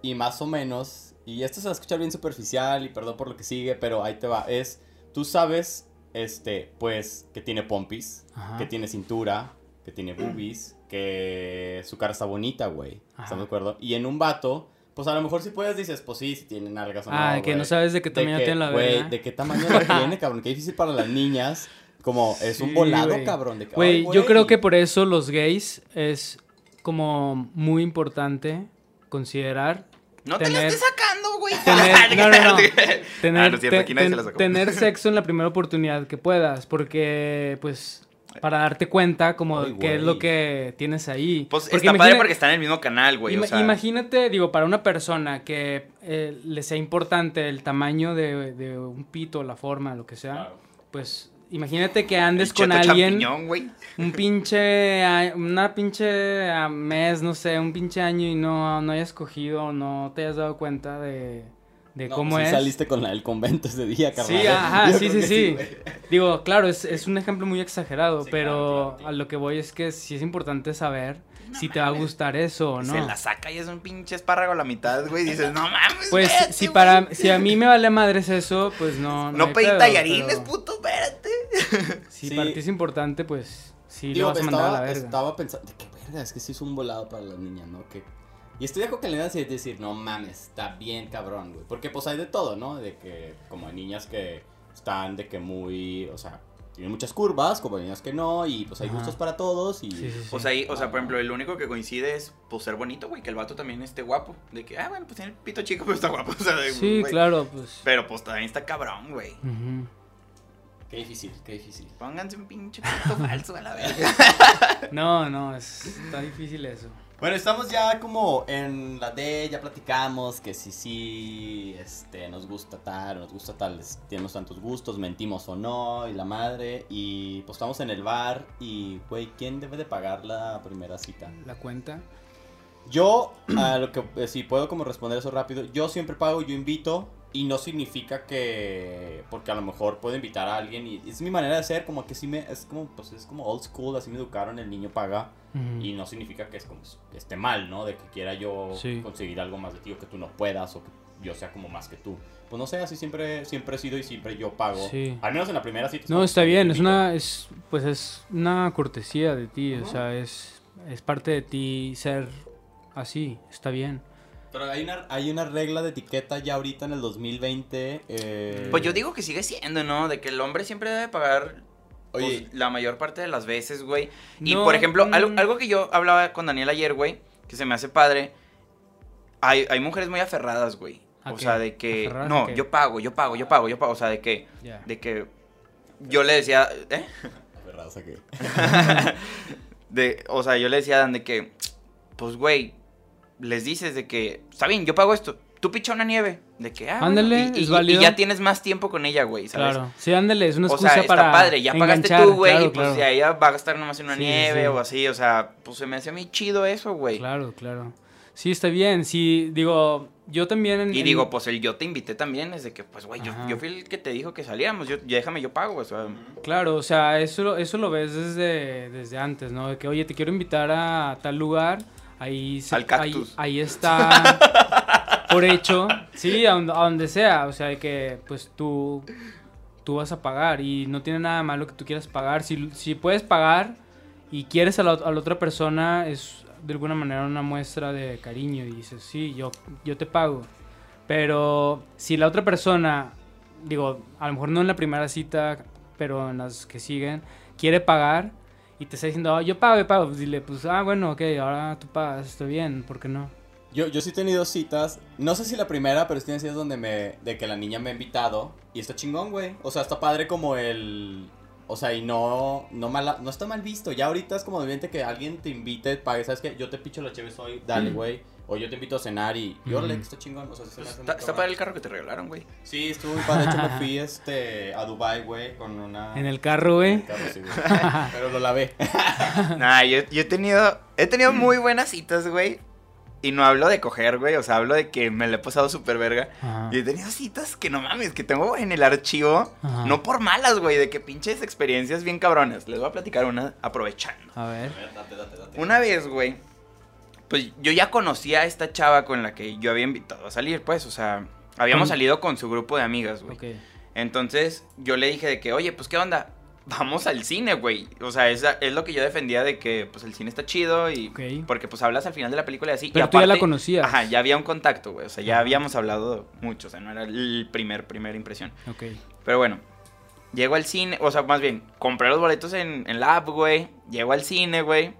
S3: y más o menos, y esto se va a escuchar bien superficial y perdón por lo que sigue, pero ahí te va, es, tú sabes, este, pues, que tiene pompis,
S2: Ajá.
S3: que tiene cintura, que tiene boobies, que su cara está bonita, güey. ¿Estás de acuerdo? Y en un vato, pues a lo mejor si puedes dices, pues sí, si tiene nalgas o no.
S2: Ah, que no
S3: güey.
S2: sabes de qué tamaño tiene la
S3: güey,
S2: verga.
S3: de qué tamaño la tiene, cabrón. Qué difícil para las niñas. Como es un volado,
S2: güey.
S3: cabrón. De que,
S2: Güey, yo creo que por eso los gays es como muy importante considerar
S1: No te
S2: Tener-
S1: estés sacando, güey.
S2: Tener, no, no, no, tener,
S1: Ah, no cierto,
S2: ten- tener sexo en la primera oportunidad que puedas, porque pues para darte cuenta como
S3: Ay,
S2: qué es lo que tienes ahí.
S1: Pues
S2: Porque
S1: está padre porque está en el mismo canal, güey.
S2: ima-
S1: o sea,
S2: Imagínate, digo, para una persona que eh, le sea importante el tamaño de, de un pito, la forma, lo que sea,
S3: Claro.
S2: pues imagínate que
S1: el
S2: andes con alguien... Un pinche, una pinche mes, no sé, un pinche año y no, no hayas cogido, no te hayas dado cuenta de, de
S3: No,
S2: cómo
S3: pues sí
S2: es.
S3: saliste con la del convento ese día, carnal.
S2: Sí, ajá,
S3: Yo
S2: sí, sí, sí. Digo, claro, es, es un ejemplo muy exagerado,
S3: Sí,
S2: pero
S3: claro, claro, claro.
S2: a lo que voy es que sí es importante saber si te va a gustar eso o no.
S1: Se la saca y es un pinche espárrago a la mitad, güey. Dices, no mames.
S2: Pues si
S1: güey.
S2: para si a mí me vale madres eso, pues no
S1: No
S2: hay
S1: pedí
S2: pedo,
S1: tallarines,
S2: pero
S1: puto, espérate.
S2: Si
S3: Sí.
S2: para ti es importante, pues sí
S3: Digo,
S2: lo vas a mandar a la
S3: estaba,
S2: verga.
S3: estaba pensando, de qué verga, es que sí es un volado para las niñas, ¿no? Que... Y estoy de acuerdo que le das y decir, no mames, está bien cabrón, güey. Porque pues hay de todo, ¿no? De que, como hay niñas que están de que muy, o sea, tienen muchas curvas, como que no, y pues hay
S2: Ajá.
S3: gustos para todos y...
S2: Sí, sí, sí.
S1: O sea, o sea, por ejemplo, el único que coincide es pues ser bonito, güey, que el vato también esté guapo. De que, ah, bueno, pues tiene el pito chico, pero está guapo. O sea, de-
S2: Sí,
S1: güey.
S2: claro, pues.
S1: Pero pues también está cabrón, güey.
S3: Qué difícil, qué difícil.
S1: Pónganse un pinche pito falso a la verga.
S2: No, no, es, está difícil eso.
S3: Bueno, estamos ya como en la D, ya platicamos que si sí, este, nos gusta tal, nos gusta tal, tenemos tantos gustos, mentimos o no, y la madre, y pues estamos en el bar, y güey, ¿quién debe de pagar la primera cita?
S2: La cuenta.
S3: Yo, a lo que, eh, si puedo como responder eso rápido, yo siempre pago, yo invito, y no significa que, porque a lo mejor puedo invitar a alguien, y es mi manera de ser, como que sí me, es como, pues es como old school, así me educaron, el niño paga, Y no significa que es como que esté mal, ¿no? De que quiera yo
S2: Sí.
S3: conseguir algo más de ti o que tú no puedas o que yo sea como más que tú. Pues no sé, así siempre, siempre he sido y siempre yo pago.
S2: Sí.
S3: Al menos en la primera cita.
S2: No, está bien, es una, es, pues es una cortesía de ti, o sea, es, es parte de ti ser así, está bien.
S3: Pero hay una, hay una regla de etiqueta ya ahorita en el 2020. eh,
S1: Pues yo digo que sigue siendo, ¿no? De que el hombre siempre debe pagar pues, la mayor parte de las veces, güey. Y
S2: No,
S1: por ejemplo, algo,
S2: mm.
S1: algo que yo hablaba con Daniel ayer, güey, que se me hace padre. Hay, hay mujeres muy aferradas, güey.
S2: ¿A
S1: O
S2: qué?
S1: sea, de que.
S2: ¿Aferradas a
S1: No,
S2: qué?
S1: yo pago, yo pago, yo pago, yo pago. O sea, de que. De que. Yo le decía. ¿Eh?
S3: verdad, o sea que-
S1: De, o sea, yo le decía a Dan de que. Pues, güey. Les dices de que. Está bien, yo pago esto. Tú picha una nieve. De que. Ah,
S2: Ándale,
S1: y, y-
S2: es válido.
S1: y ya tienes más tiempo con ella, güey, ¿sabes?
S2: Claro, sí, ándale, es una
S1: O
S2: excusa
S1: sea, está
S2: para
S1: padre, ya pagaste
S2: enganchar,
S1: tú, güey,
S2: claro,
S1: y pues
S2: claro.
S1: ya ella va a gastar nomás en una
S2: Sí,
S1: nieve
S2: sí.
S1: o así, o sea, pues se me hace a mí chido eso, güey.
S2: Claro, claro. Sí, está bien, sí, digo, yo también... en-
S1: Y
S2: en-
S1: digo, pues el yo te invité también, es de que, pues, güey, yo, yo fui el que te dijo que saliéramos, yo, ya déjame, yo pago, o sea,
S2: Claro, o sea, eso, lo- eso lo ves desde, desde antes, ¿no? De que, oye, te quiero invitar a tal lugar, ahí, se-
S1: Al cactus.
S2: ahí, ahí está por hecho, sí, a donde, sea, o sea, que, pues tú, tú vas a pagar y no tiene nada malo que tú quieras pagar. Si, si puedes pagar y quieres a la, a la otra persona, es de alguna manera una muestra de cariño y dices, sí, yo, yo te pago. Pero si la otra persona, digo, a lo mejor no en la primera cita, pero en las que siguen, quiere pagar y te está diciendo, "Ah, yo pago, yo pago, pues dile, pues, ah, bueno, ok, ahora tú pagas, estoy bien, ¿por qué no?
S3: Yo, yo sí he tenido citas, no sé si la primera, pero sí tienen citas donde me, de que la niña me ha invitado y está chingón, güey. O sea, está padre como el, o sea, y no, no mala, no está mal visto. Ya ahorita es como de que alguien te invite, pague, ¿sabes qué? Yo te picho la chévere hoy, dale, güey. O yo te invito a cenar y, y órale,
S2: Mm.
S3: que está chingón. O sea, se
S1: Está, está para el carro que te regalaron, güey.
S3: Sí, estuvo muy padre. De hecho, me fui este, a Dubai, güey, con una...
S2: En el carro,
S3: en
S2: güey.
S3: el carro, sí, güey. Pero lo lavé.
S1: Nah, yo, yo he tenido. He tenido muy buenas citas, güey. Y no hablo de coger, güey. O sea, hablo de que me la he pasado súper verga.
S2: Ajá.
S1: Y he tenido citas que no mames, que tengo en el archivo.
S2: Ajá.
S1: No por malas, güey, de que pinches experiencias bien cabronas. Les voy a platicar una aprovechando.
S2: A ver.
S3: Date, date, date.
S1: Una vez, güey, pues yo ya conocía a esta chava con la que yo había invitado a salir, pues, o sea, habíamos salido con su grupo de amigas, güey.
S2: Ok.
S1: Entonces yo le dije de que, oye, pues, ¿qué onda? Vamos al cine, güey. O sea, es, es lo que yo defendía de que, pues, el cine está chido y... Porque, pues, hablas al final de la película y así. y
S2: Pero tú ya la conocías.
S1: Ajá, ya había un contacto, güey. O sea, ya habíamos hablado mucho, o sea, no era el primer, primera impresión.
S2: Ok.
S1: Pero bueno, llego al cine, o sea, más bien, compré los boletos en, en la app, güey. Llego al cine, güey.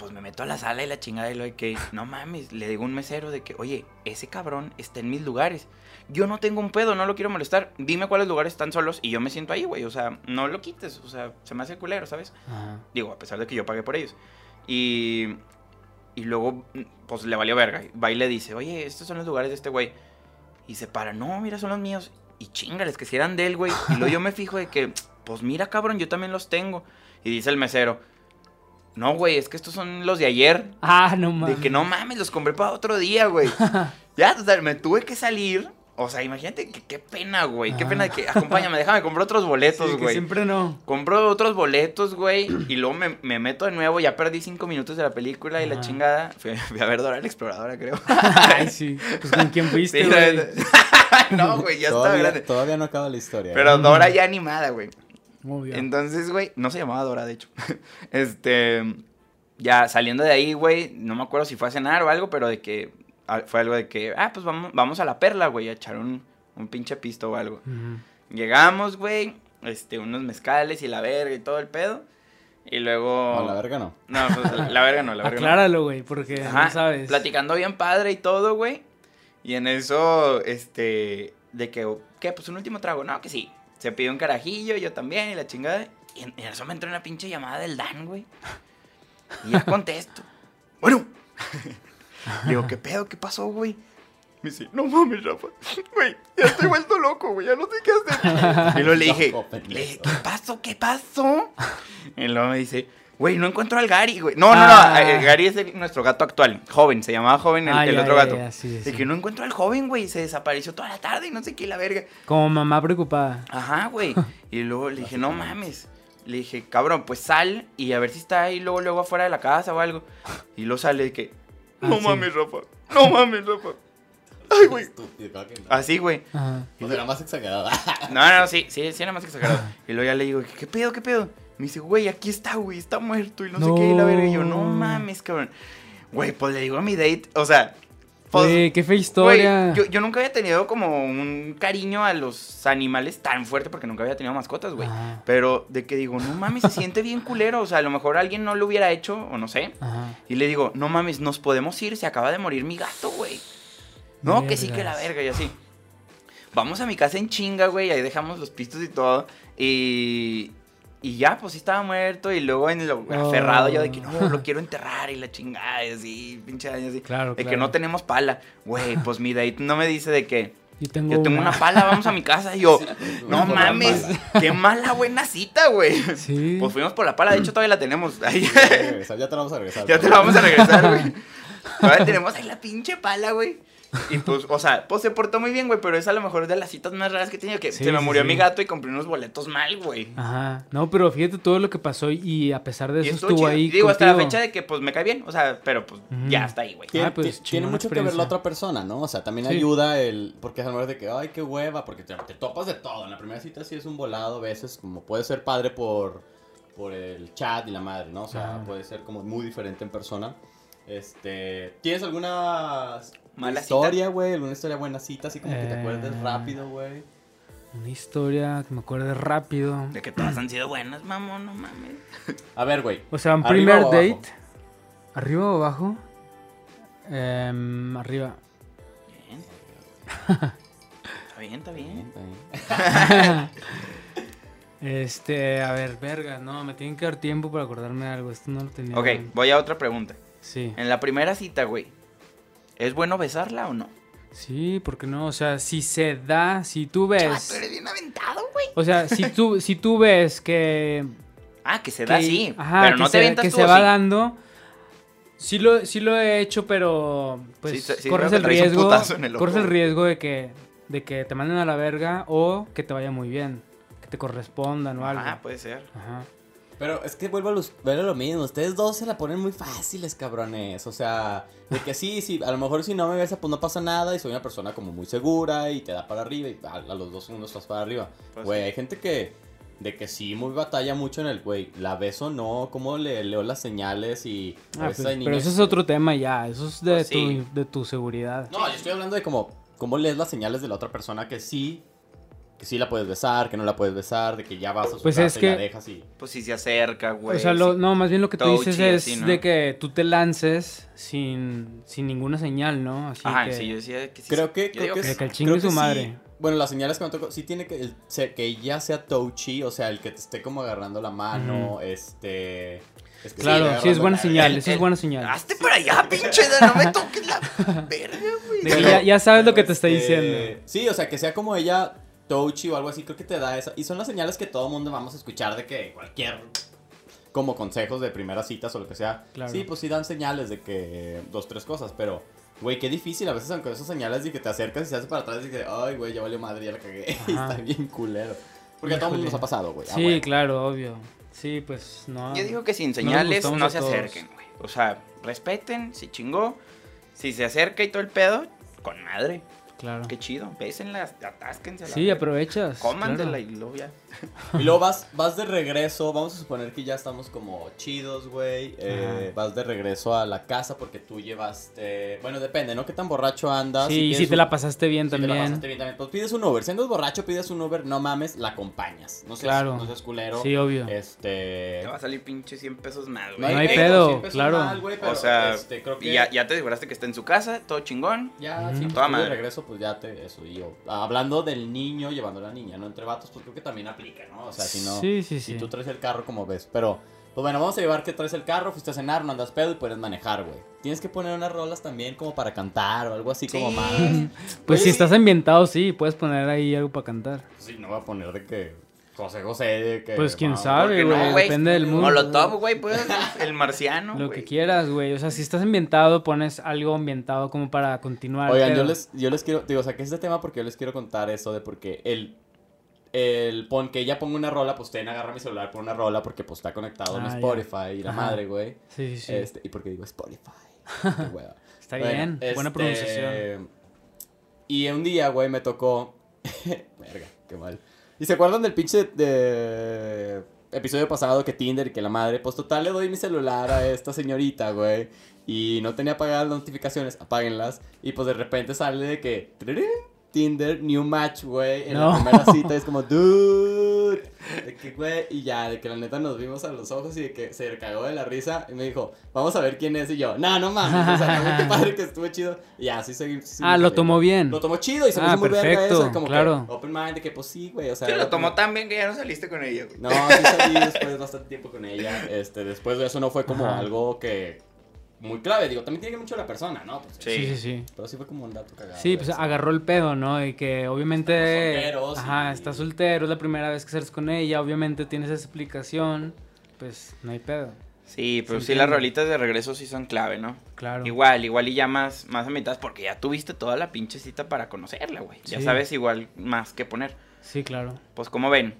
S1: Pues me meto a la sala y la chingada y lo de que, no mames, le digo a un mesero de que, oye, ese cabrón está en mis lugares. Yo no tengo un pedo, no lo quiero molestar. Dime cuáles lugares están solos y yo me siento ahí, güey. O sea, no lo quites, o sea, se me hace culero, ¿sabes?
S2: Ajá.
S1: Digo, a pesar de que yo pagué por ellos. Y, y luego, pues le valió verga. Va y le dice, oye, estos son los lugares de este güey. Y se para, no, mira, son los míos. Y chingales, que si eran de él, güey. Y luego yo me fijo de que, pues mira, cabrón, yo también los tengo. Y dice el mesero, no, güey, es que estos son los de ayer.
S2: Ah, no
S1: De
S2: mames.
S1: que no mames, los compré para otro día, güey. ya, o sea, me tuve que salir. O sea, imagínate que qué pena, güey. Qué
S2: Ah.
S1: pena de que, acompáñame, déjame, comprar otros boletos,
S2: Sí,
S1: güey.
S2: que siempre no.
S1: Compro otros boletos, güey, y luego me, me meto de nuevo, ya perdí cinco minutos de la película y la chingada. Fui, fui a ver Dora la Exploradora, creo.
S2: Ay, sí. Pues con quién fuiste,
S1: Sí,
S2: güey.
S1: no, güey, ya estaba
S3: todavía,
S1: grande.
S3: todavía no acaba la historia. ¿eh?
S1: Pero Dora ya animada, güey.
S2: Obvio.
S1: Entonces, güey, no se llamaba Dora, de hecho. Este, ya saliendo de ahí, güey, no me acuerdo si fue a cenar o algo, pero de que fue algo de que, ah, pues vamos, vamos a la perla, güey, a echar un, un pinche pisto o algo. Llegamos, güey, este, unos mezcales y la verga y todo el pedo. Y luego...
S3: No, la verga no.
S1: No, pues, la, la verga no, la verga no.
S2: Acláralo, güey, porque
S1: Ajá,
S2: no sabes.
S1: Platicando bien padre y todo, güey. Y en eso, este, de que, ¿qué? Pues un último trago. No, que sí. Se pidió un carajillo, yo también, y la chingada. Y en, en eso me entró una pinche llamada del Dan, güey. Y ya contesto. bueno. Digo, ¿qué pedo? ¿Qué pasó, güey? Me dice, no mames, Rafa. Güey, ya estoy vuelto loco, güey. Ya no sé qué hacer. Y luego le dije, le dije, ¿qué pasó? ¿Qué pasó? Y luego me dice, güey, no encuentro al Gary, güey. No, no,
S2: Ah.
S1: no. eh, Gary es el- nuestro gato actual. Joven, se llamaba Joven el,
S2: Ah,
S1: el
S2: ya,
S1: otro
S2: ya,
S1: gato.
S2: ya, sí,
S1: De
S2: sí.
S1: que no encuentro al joven, güey. Se desapareció toda la tarde y no sé qué, la verga.
S2: Como mamá preocupada.
S1: Ajá, güey. Y luego le dije, no mames. Le dije, cabrón, pues sal y a ver si está ahí luego, luego afuera de la casa o algo. Y luego sale de que, no
S2: Ah, sí.
S1: mames, Rafa. No mames, Rafa. Ay, güey.
S3: No.
S1: Así, güey.
S3: Sea, era más exagerada.
S1: No, no, sí, sí, sí era más exagerado. Y luego ya le digo, ¿qué pedo, qué pedo? Me dice, güey, aquí está, güey, está muerto y no, sé qué, y la verga. Y yo, no mames, cabrón. Güey, pues le digo a mi date, o sea, pues,
S2: qué fea historia.
S1: yo, yo nunca había tenido como un cariño a los animales tan fuerte porque nunca había tenido mascotas, güey. Pero de que digo, no mames, se siente bien culero. O sea, a lo mejor alguien no lo hubiera hecho, o no sé.
S2: Ajá.
S1: Y le digo, no mames, nos podemos ir, se acaba de morir mi gato, güey. No, que sí, que la verga, y así. Vamos a mi casa en chinga, güey, ahí dejamos los pistos y todo. Y, y ya, pues sí estaba muerto. Y luego en lo aferrado yo de que no, lo quiero enterrar y la chingada, y así, pinche año así.
S2: Claro,
S1: De que no tenemos pala. Güey, pues mi date no me dice de que
S2: Yo tengo,
S1: yo tengo una pala, vamos a mi casa. Y yo, no mames, qué mala buena cita, güey.
S2: Sí.
S1: Pues fuimos por la pala, de hecho todavía la tenemos. Ahí.
S3: Ya te regresar, ya te la vamos a regresar.
S1: ya te la vamos a regresar, güey. Todavía tenemos ahí la pinche pala, güey. Y pues, o sea, pues se portó muy bien, güey, pero es a lo mejor de las citas más raras que he tenido. Que
S2: Sí,
S1: se me murió
S2: sí.
S1: mi gato y compré unos boletos mal, güey.
S2: Ajá. No, pero fíjate todo lo que pasó y a pesar de eso
S1: estuvo
S2: ahí.
S1: Digo, hasta la fecha de que pues me cae bien. O sea, pero pues ya está ahí, güey.
S3: Tiene,
S2: Ah, pues,
S3: ti- tiene mucho que ver la otra persona, ¿no? O sea, también
S2: Sí.
S3: ayuda el... Porque a lo mejor de que, ay, qué hueva, porque te, te topas de todo. En la primera cita sí es un volado, a veces como puede ser padre por, por el chat y la madre, ¿no? O sea, puede ser como muy diferente en persona. Este... ¿Tienes alguna
S1: Mala
S3: historia, güey? ¿Alguna historia buena cita? Así como que te
S2: Eh.
S3: acuerdes rápido, güey.
S2: Una historia que me acuerde rápido.
S1: De que todas han sido buenas, mamón, no mames.
S3: A ver, güey.
S2: O sea, un
S3: ¿Arriba
S2: primer
S3: o abajo?
S2: date. ¿Arriba o abajo? Em, arriba.
S1: Bien. Está bien, está bien.
S2: Este, a ver, verga, no, me tienen que dar tiempo para acordarme de algo. Esto no lo tenía.
S1: Ok, voy a otra pregunta.
S2: Sí.
S1: En la primera cita, güey, ¿es bueno besarla o no?
S2: Sí, porque no? O sea, si se da, si tú ves.
S1: eres bien aventado, güey.
S2: O sea, si tú, si tú ves que.
S1: Ah, que se da
S2: que-
S1: así.
S2: ajá,
S1: pero
S2: que
S1: no
S2: se,
S1: te avientas
S2: que
S1: tú
S2: se
S1: ¿o
S2: va
S1: sí?
S2: dando. Sí lo, sí lo he hecho, pero pues
S1: Sí, sí
S2: corres el riesgo,
S1: el
S2: corres el riesgo de que, de que te manden a la verga o que te vaya muy bien, que te correspondan o algo.
S1: Ah, puede ser.
S2: Ajá.
S3: Pero es que vuelvo a, los, vuelvo a lo mismo. Ustedes dos se la ponen muy fáciles, cabrones. O sea, de que sí, sí, a lo mejor si no me besa, pues no pasa nada. Y soy una persona como muy segura y te da para arriba. Y a, a los dos segundos estás para arriba.
S1: Pues
S3: Güey,
S1: sí.
S3: hay gente que, de que sí, muy batalla mucho en el, güey, la beso o no, cómo le leo las señales y.
S2: Ah, pues, pero
S3: niñas
S2: eso es otro tema ya, eso es de,
S1: Pues sí.
S2: tu, de tu seguridad.
S3: No, yo estoy hablando de como, cómo lees las señales de la otra persona que sí. Que sí la puedes besar, que no la puedes besar, de que ya vas a su
S2: Pues
S3: casa
S2: es
S3: y
S2: que-
S3: la dejas y...
S1: Pues si se acerca, güey.
S2: o sea, lo- no, más bien lo que tú dices es
S1: así, ¿no?
S2: de que tú te lances sin, sin ninguna señal, ¿no? Así
S1: Ajá,
S2: que,
S1: sí, yo decía que sí.
S3: Creo que, creo que,
S2: que-
S3: es-
S2: que el
S3: creo
S2: su
S3: sí.
S2: madre.
S3: Bueno, las señales que me tocó, sí tiene que, el- que ella sea touchy, o sea, el que te esté como agarrando la mano, este... es que
S2: Claro, sí, es buena
S3: la-
S2: señal, eso es buena señal.
S1: Hazte para allá, pinche. No me toques la verga, güey.
S2: Que ya, ya sabes lo que te está
S3: Este,
S2: diciendo.
S3: Sí, o sea, que sea como ella touchy o algo así, creo que te da esa. Y son las señales que todo mundo vamos a escuchar de que cualquier. Como consejos de primeras citas o lo que sea.
S2: Claro.
S3: Sí, pues sí dan señales de que. Dos, tres cosas, pero. Güey, qué difícil a veces, aunque esas señales de que te acercas y se hace para atrás y que, ay, güey, ya valió madre, ya la cagué. Está bien culero. Porque a todo mundo nos ha pasado, güey. ah,
S2: Sí,
S3: güey.
S2: claro, obvio. Sí, pues no.
S1: Yo digo que sin señales no,
S2: a
S1: se
S2: todos.
S1: acerquen, güey. O sea, respeten, si chingó. Si se acerca y todo el pedo, con madre.
S2: Claro.
S1: Qué chido. Bésenla, atásquense.
S2: Sí, aprovechas.
S1: Cómansela
S2: claro.
S1: y luego ya.
S3: Y luego vas, vas de regreso, vamos a suponer que ya estamos como chidos, güey. eh, vas de regreso a la casa porque tú llevaste. Bueno, depende, ¿no? ¿Qué tan borracho andas?
S2: Sí, y si te
S3: un-
S2: la pasaste bien
S3: si te la
S2: también.
S3: pasaste bien también. Pues pides un Uber. Si andas borracho, pides un Uber, no mames, la acompañas. No seas,
S2: Claro.
S3: no seas culero.
S2: Sí, obvio.
S3: Este.
S1: Te va a salir pinche 100 pesos más,
S2: No
S1: güey.
S2: hay pedo,
S3: cien pesos
S2: claro.
S3: mal, güey, pero,
S1: o sea,
S3: este, creo que
S1: y ya, ya te aseguraste que está en su casa, todo chingón.
S3: Ya,
S2: Ujú.
S3: sí,
S1: Toda
S3: tú de
S1: madre.
S3: regreso, pues ya te. Eso, y yo. Hablando del niño llevando a la niña, ¿no? Entre vatos, pues creo que también aplica, ¿no? O sea, si no.
S2: Sí, sí,
S3: Si tú traes el carro, como ves. Pero, pues bueno, vamos a llevar que traes el carro, fuiste a cenar, no andas pedo y puedes manejar, güey. Tienes que poner unas rolas también como para cantar o algo así como más.
S2: Pues
S3: Oye,
S2: si estás ambientado, sí, puedes poner ahí algo para cantar.
S3: Sí, no voy a poner de que José José, de que.
S2: Pues quién sabe,
S1: ¿por qué
S2: güey.
S1: no,
S2: depende del mundo.
S1: Molotov, güey, pues. El marciano.
S2: Lo que quieras, güey. O sea, si estás ambientado, pones algo ambientado como para continuar.
S3: Oigan, yo les, yo les quiero, digo, saqué este tema porque yo les quiero contar eso de porque el, el pon que ella ponga una rola, pues ten, agarra mi celular por una rola porque pues está conectado en
S2: Ah, ya.
S3: Spotify y la
S2: Ajá.
S3: madre, güey.
S2: Sí, sí, sí.
S3: Este, y porque digo Spotify.
S2: Está
S3: Bueno,
S2: bien. Buena
S3: este,
S2: pronunciación.
S3: Y un día, güey, me tocó. Verga, qué mal. ¿Y se acuerdan del pinche de episodio pasado que Tinder y que la madre? Pues total le doy mi celular a esta señorita, güey. Y no tenía apagadas las notificaciones, apáguenlas. Y pues de repente sale de que. "Tirirín, Tinder, new match, güey. En
S2: No.
S3: la primera cita es como, dude. De que, güey, y ya, de que la neta nos vimos a los ojos y de que se cagó de la risa. Y me dijo, vamos a ver quién es. Y yo, no, no mames. O sea, no, qué padre que estuvo chido. Y ya, sí seguí. sí
S2: Ah,
S3: seguimos
S2: lo tomó bien.
S3: Lo tomó chido y se me
S2: Ah,
S3: hizo muy verga eso. Como
S2: claro.
S3: que open mind, de que pues sí, güey. O sea,
S1: Sí, lo tomó
S3: como-
S1: tan bien que ya no saliste con ella, güey.
S3: No, sí salí después de bastante tiempo con ella. Este, después de eso no fue como
S2: Ajá.
S3: algo que. Muy clave, digo, también tiene que mucho la persona, ¿no? Pues,
S1: Sí.
S2: Sí, sí, sí.
S3: Pero sí fue como un dato cagado.
S2: Sí, pues
S3: eso.
S2: agarró el pedo, ¿no? Y que obviamente.
S3: Solteros
S2: Ajá,
S3: y-
S2: está soltero, es la primera vez que sales con ella, obviamente tienes esa explicación. Pues no hay pedo.
S1: Sí, pero
S2: ¿Se
S1: sí las rolitas de regreso sí son clave, ¿no?
S2: Claro.
S1: Igual, igual y ya más, más a mitad porque ya tuviste toda la pinche cita para conocerla, güey. Ya sabes igual más que poner.
S2: Sí, claro.
S1: Pues, ¿cómo ven?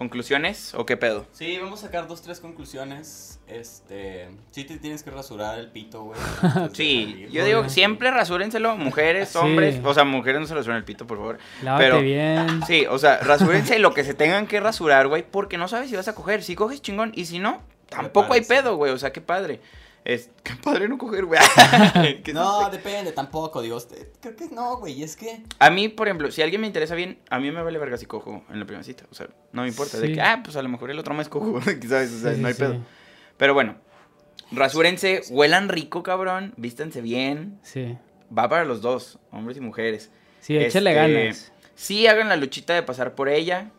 S1: ¿Conclusiones o qué pedo?
S3: Sí, vamos a sacar dos, tres conclusiones. Este. Sí, te tienes que rasurar el pito, güey.
S1: Sí, yo digo, siempre rasúrenselo, mujeres,
S2: Sí.
S1: hombres. O sea, mujeres no se rasuren el pito, por favor.
S2: Lávate
S1: Pero-
S2: bien.
S1: Sí, o sea, rasúrense lo que se tengan que rasurar, güey, porque no sabes si vas a coger. Si coges chingón y si no, tampoco hay pedo, güey. O sea, qué padre. Es, qué padre no coger, güey. ¿Qué
S3: No,
S1: sé?
S3: depende, tampoco. Digo, creo que no, güey. Es que.
S1: A mí, por ejemplo, si alguien me interesa bien, a mí me vale verga si cojo en la primera cita. O sea, no me importa. De que, ah, pues a lo mejor el otro mes cojo, ¿sabes? O sea,
S2: Sí,
S1: no hay
S2: sí,
S1: pedo. Pero bueno, rasúrense, huelan rico, cabrón, vístanse bien.
S2: Sí.
S1: Va para los dos, hombres y mujeres.
S2: Sí, échale
S1: Este,
S2: ganas.
S1: Sí, hagan la luchita de pasar por ella.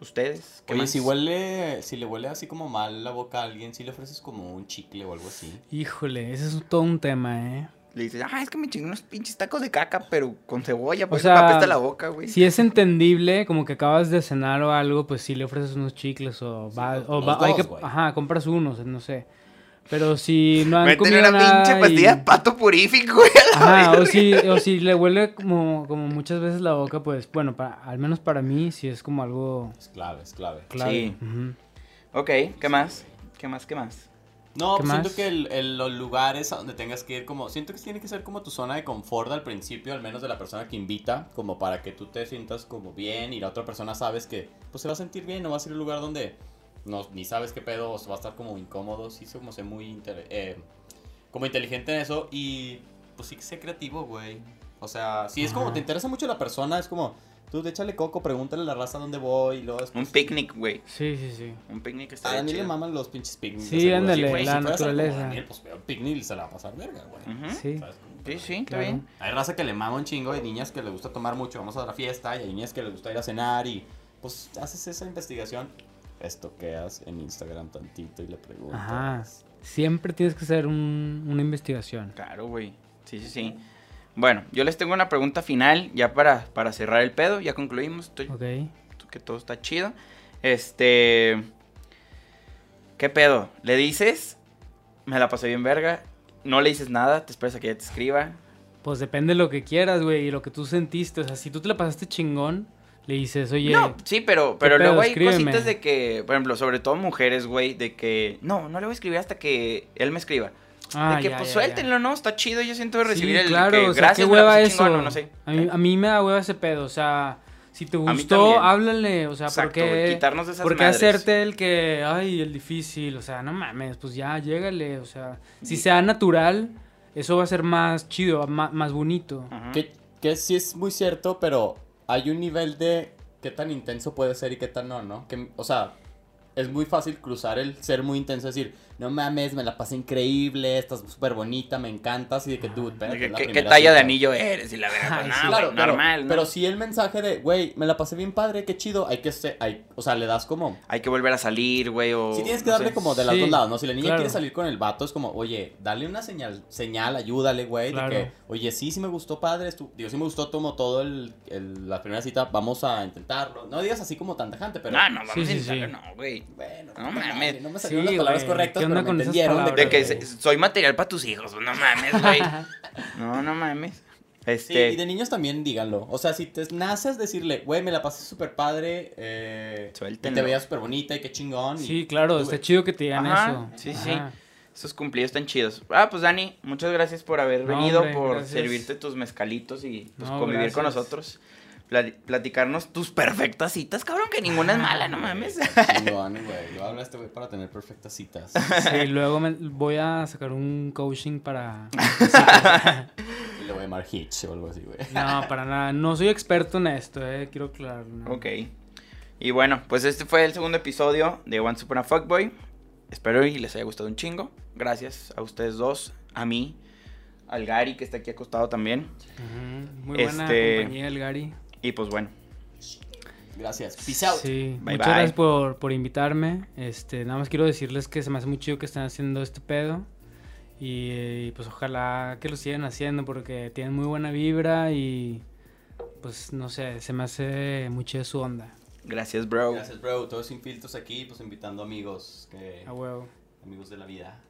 S1: Ustedes. ¿qué
S3: Oye,
S1: más?
S3: si huele. Si le huele así como mal la boca a alguien, si le ofreces como un chicle o algo así.
S2: Híjole, ese es todo un tema, ¿eh?
S1: Le dices, ah, es que me chingué unos pinches tacos de caca, pero con cebolla,
S2: O
S1: pues
S2: sea,
S1: me apesta la boca, güey.
S2: Si es entendible, como que acabas de cenar o algo, pues sí le ofreces unos chicles o va,
S3: los-
S2: o va- hay que, ajá, compras unos, no sé. Pero si no han
S1: Métele
S2: comido
S1: una
S2: nada
S1: pinche
S2: y-
S1: pastilla de pato purífico, güey.
S2: Ajá, o si, o si le huele como, como muchas veces la boca, pues bueno, para, al menos para mí sí es como algo
S3: Es clave, es clave.
S2: clave.
S1: Sí. Ok, ¿qué más? ¿Qué más? ¿Qué más?
S3: No,
S2: ¿Qué
S3: pues siento que el- el- los lugares a donde tengas que ir como... Siento que tiene que ser como tu zona de confort al principio, al menos de la persona que invita, como para que tú te sientas como bien y la otra persona sabes que pues se va a sentir bien, no va a ser un lugar donde no, ni sabes qué pedo, o se va a estar como incómodo, sí, sé como sé muy eh, como inteligente en eso y pues sí que sé creativo, güey. O sea, si es como te interesa mucho la persona, es como, tú échale coco, pregúntale a la raza dónde voy y luego
S1: Un
S3: después-
S1: picnic, güey.
S2: Sí, sí, sí.
S1: Un picnic
S3: A
S1: está
S3: Daniel le
S1: chido.
S3: maman los pinches picnics.
S2: Sí, ándale,
S3: güey,
S2: la
S3: si
S2: naturaleza.
S3: Daniel, pues veo picnic y se la va a pasar verga, güey.
S1: Ujú.
S2: Sí.
S3: ¿Sabes?
S1: Sí, sí, está
S2: Claro.
S1: bien.
S3: Hay raza que le mama un chingo, hay niñas que le gusta tomar mucho, vamos a la fiesta, y hay niñas que le gusta ir a cenar y pues haces esa investigación, estoqueas en Instagram tantito y le preguntas.
S2: Ajá. Siempre tienes que hacer un- una investigación.
S1: Claro, güey. Sí, sí, sí. Bueno, yo les tengo una pregunta final ya para, para cerrar el pedo. Ya concluimos. Estoy,
S2: Ok.
S1: que todo está chido. Este. ¿Qué pedo? ¿Le dices? Me la pasé bien verga. No le dices nada, te esperas a que ella te escriba.
S2: Pues depende de lo que quieras, güey, y lo que tú sentiste. O sea, si tú te la pasaste chingón, le dices, oye,
S1: No, sí, pero, pero
S2: pedo?
S1: luego hay
S2: Escríbeme.
S1: cositas de que, por ejemplo, sobre todo mujeres, güey, de que no, no le voy a escribir hasta que él me escriba.
S2: ah,
S1: de que
S2: ya,
S1: pues
S2: ya,
S1: suéltenlo, ¿no? Está chido, yo siento de recibir
S2: Sí,
S1: el
S2: claro,
S1: que
S2: o sea,
S1: gracias,
S2: qué hueva
S1: pasé
S2: eso.
S1: chingón, o no sé.
S2: A mí, a mí me da hueva ese pedo, o sea, si te gustó, háblale, o sea,
S1: Exacto,
S2: ¿por
S1: güey,
S2: qué,
S1: quitarnos de esas
S2: por qué
S1: madres.
S2: hacerte el que, ay, el difícil? O sea, no mames, pues ya, llégale, o sea, si sea natural, eso va a ser más chido, más, más bonito.
S3: Que sí es muy cierto, pero hay un nivel de qué tan intenso puede ser y qué tan no, ¿no? Que, o sea, es muy fácil cruzar el ser muy intenso, decir, no mames, me la pasé increíble, estás súper bonita, me encantas, y de que tú,
S1: De
S3: espérate, es la
S1: ¿Qué, qué talla de anillo eres? Y la verdad, pues,
S2: Ay,
S1: no,
S2: sí,
S3: Claro, pero,
S1: normal, ¿no?
S3: pero si el mensaje de, güey, me la pasé bien padre, qué chido, hay que ser, hay, o sea, le das como...
S1: Hay que volver a salir, güey, o...
S3: Si tienes que
S1: no
S3: darle
S1: sé.
S3: como de los
S2: Sí,
S3: dos lados, ¿no? Si la niña
S2: claro.
S3: quiere salir con el vato, es como, oye, dale una señal, señal, ayúdale, güey,
S2: Claro.
S3: de que, oye, sí, sí me gustó padre, estu- digo, sí me gustó como todo el, el- la primera cita, vamos a intentarlo. No digas así como tan tajante, pero...
S1: No, no, vamos
S2: Sí,
S1: a
S2: sí,
S1: intentarlo,
S2: sí.
S1: no, güey.
S3: Bueno,
S1: No mames.
S3: No me
S2: Sí,
S3: salieron las palabras correctas,
S2: ¿qué
S3: pero me
S2: con esas
S3: entendieron de
S2: palabras,
S1: De que
S3: güey.
S1: soy material para tus hijos, no mames, güey. No, no mames.
S3: Sí,
S1: Este...
S3: y de niños también díganlo. O sea, si te naces decirle, güey, me la pasé súper padre, eh, y te veía súper bonita y qué chingón. y
S2: Sí, claro,
S3: tú,
S2: está
S3: güey.
S2: chido que te digan
S1: Ajá,
S2: eso.
S1: sí, sí. Esos cumplidos están chidos. Ah, pues Dani, muchas gracias por haber
S2: No,
S1: venido,
S2: hombre,
S1: por
S2: gracias.
S1: servirte tus mezcalitos y pues,
S2: No,
S1: convivir con nosotros. Pla- platicarnos tus perfectas citas, cabrón, que ninguna es mala, no mames.
S3: Chingón, güey. Yo hablo a este güey para tener perfectas citas.
S2: Sí, luego me- voy a sacar un coaching para...
S3: y le voy a llamar Hitch o algo así, güey.
S2: No, para nada. No soy experto en esto, eh. Quiero aclarar. ¿no?
S1: Ok. Y bueno, pues este fue el segundo episodio de One Super a Fuckboy. Espero y les haya gustado un chingo. Gracias a ustedes dos, a mí, al Gary que está aquí acostado también.
S2: Muy buena
S1: Este-
S2: compañía el Gary.
S1: Y pues bueno,
S3: Gracias. Peace out.
S2: Sí,
S1: Bye,
S2: muchas
S1: bye.
S2: gracias por, por invitarme. Este, nada más quiero decirles que se me hace muy chido que están haciendo este pedo. Y, eh, pues ojalá que lo sigan haciendo porque tienen muy buena vibra y pues no sé, se me hace muy chido su onda.
S1: gracias, bro.
S3: Gracias, bro. Todos sin filtros aquí, pues invitando amigos que
S2: A huevo.
S3: amigos de la vida.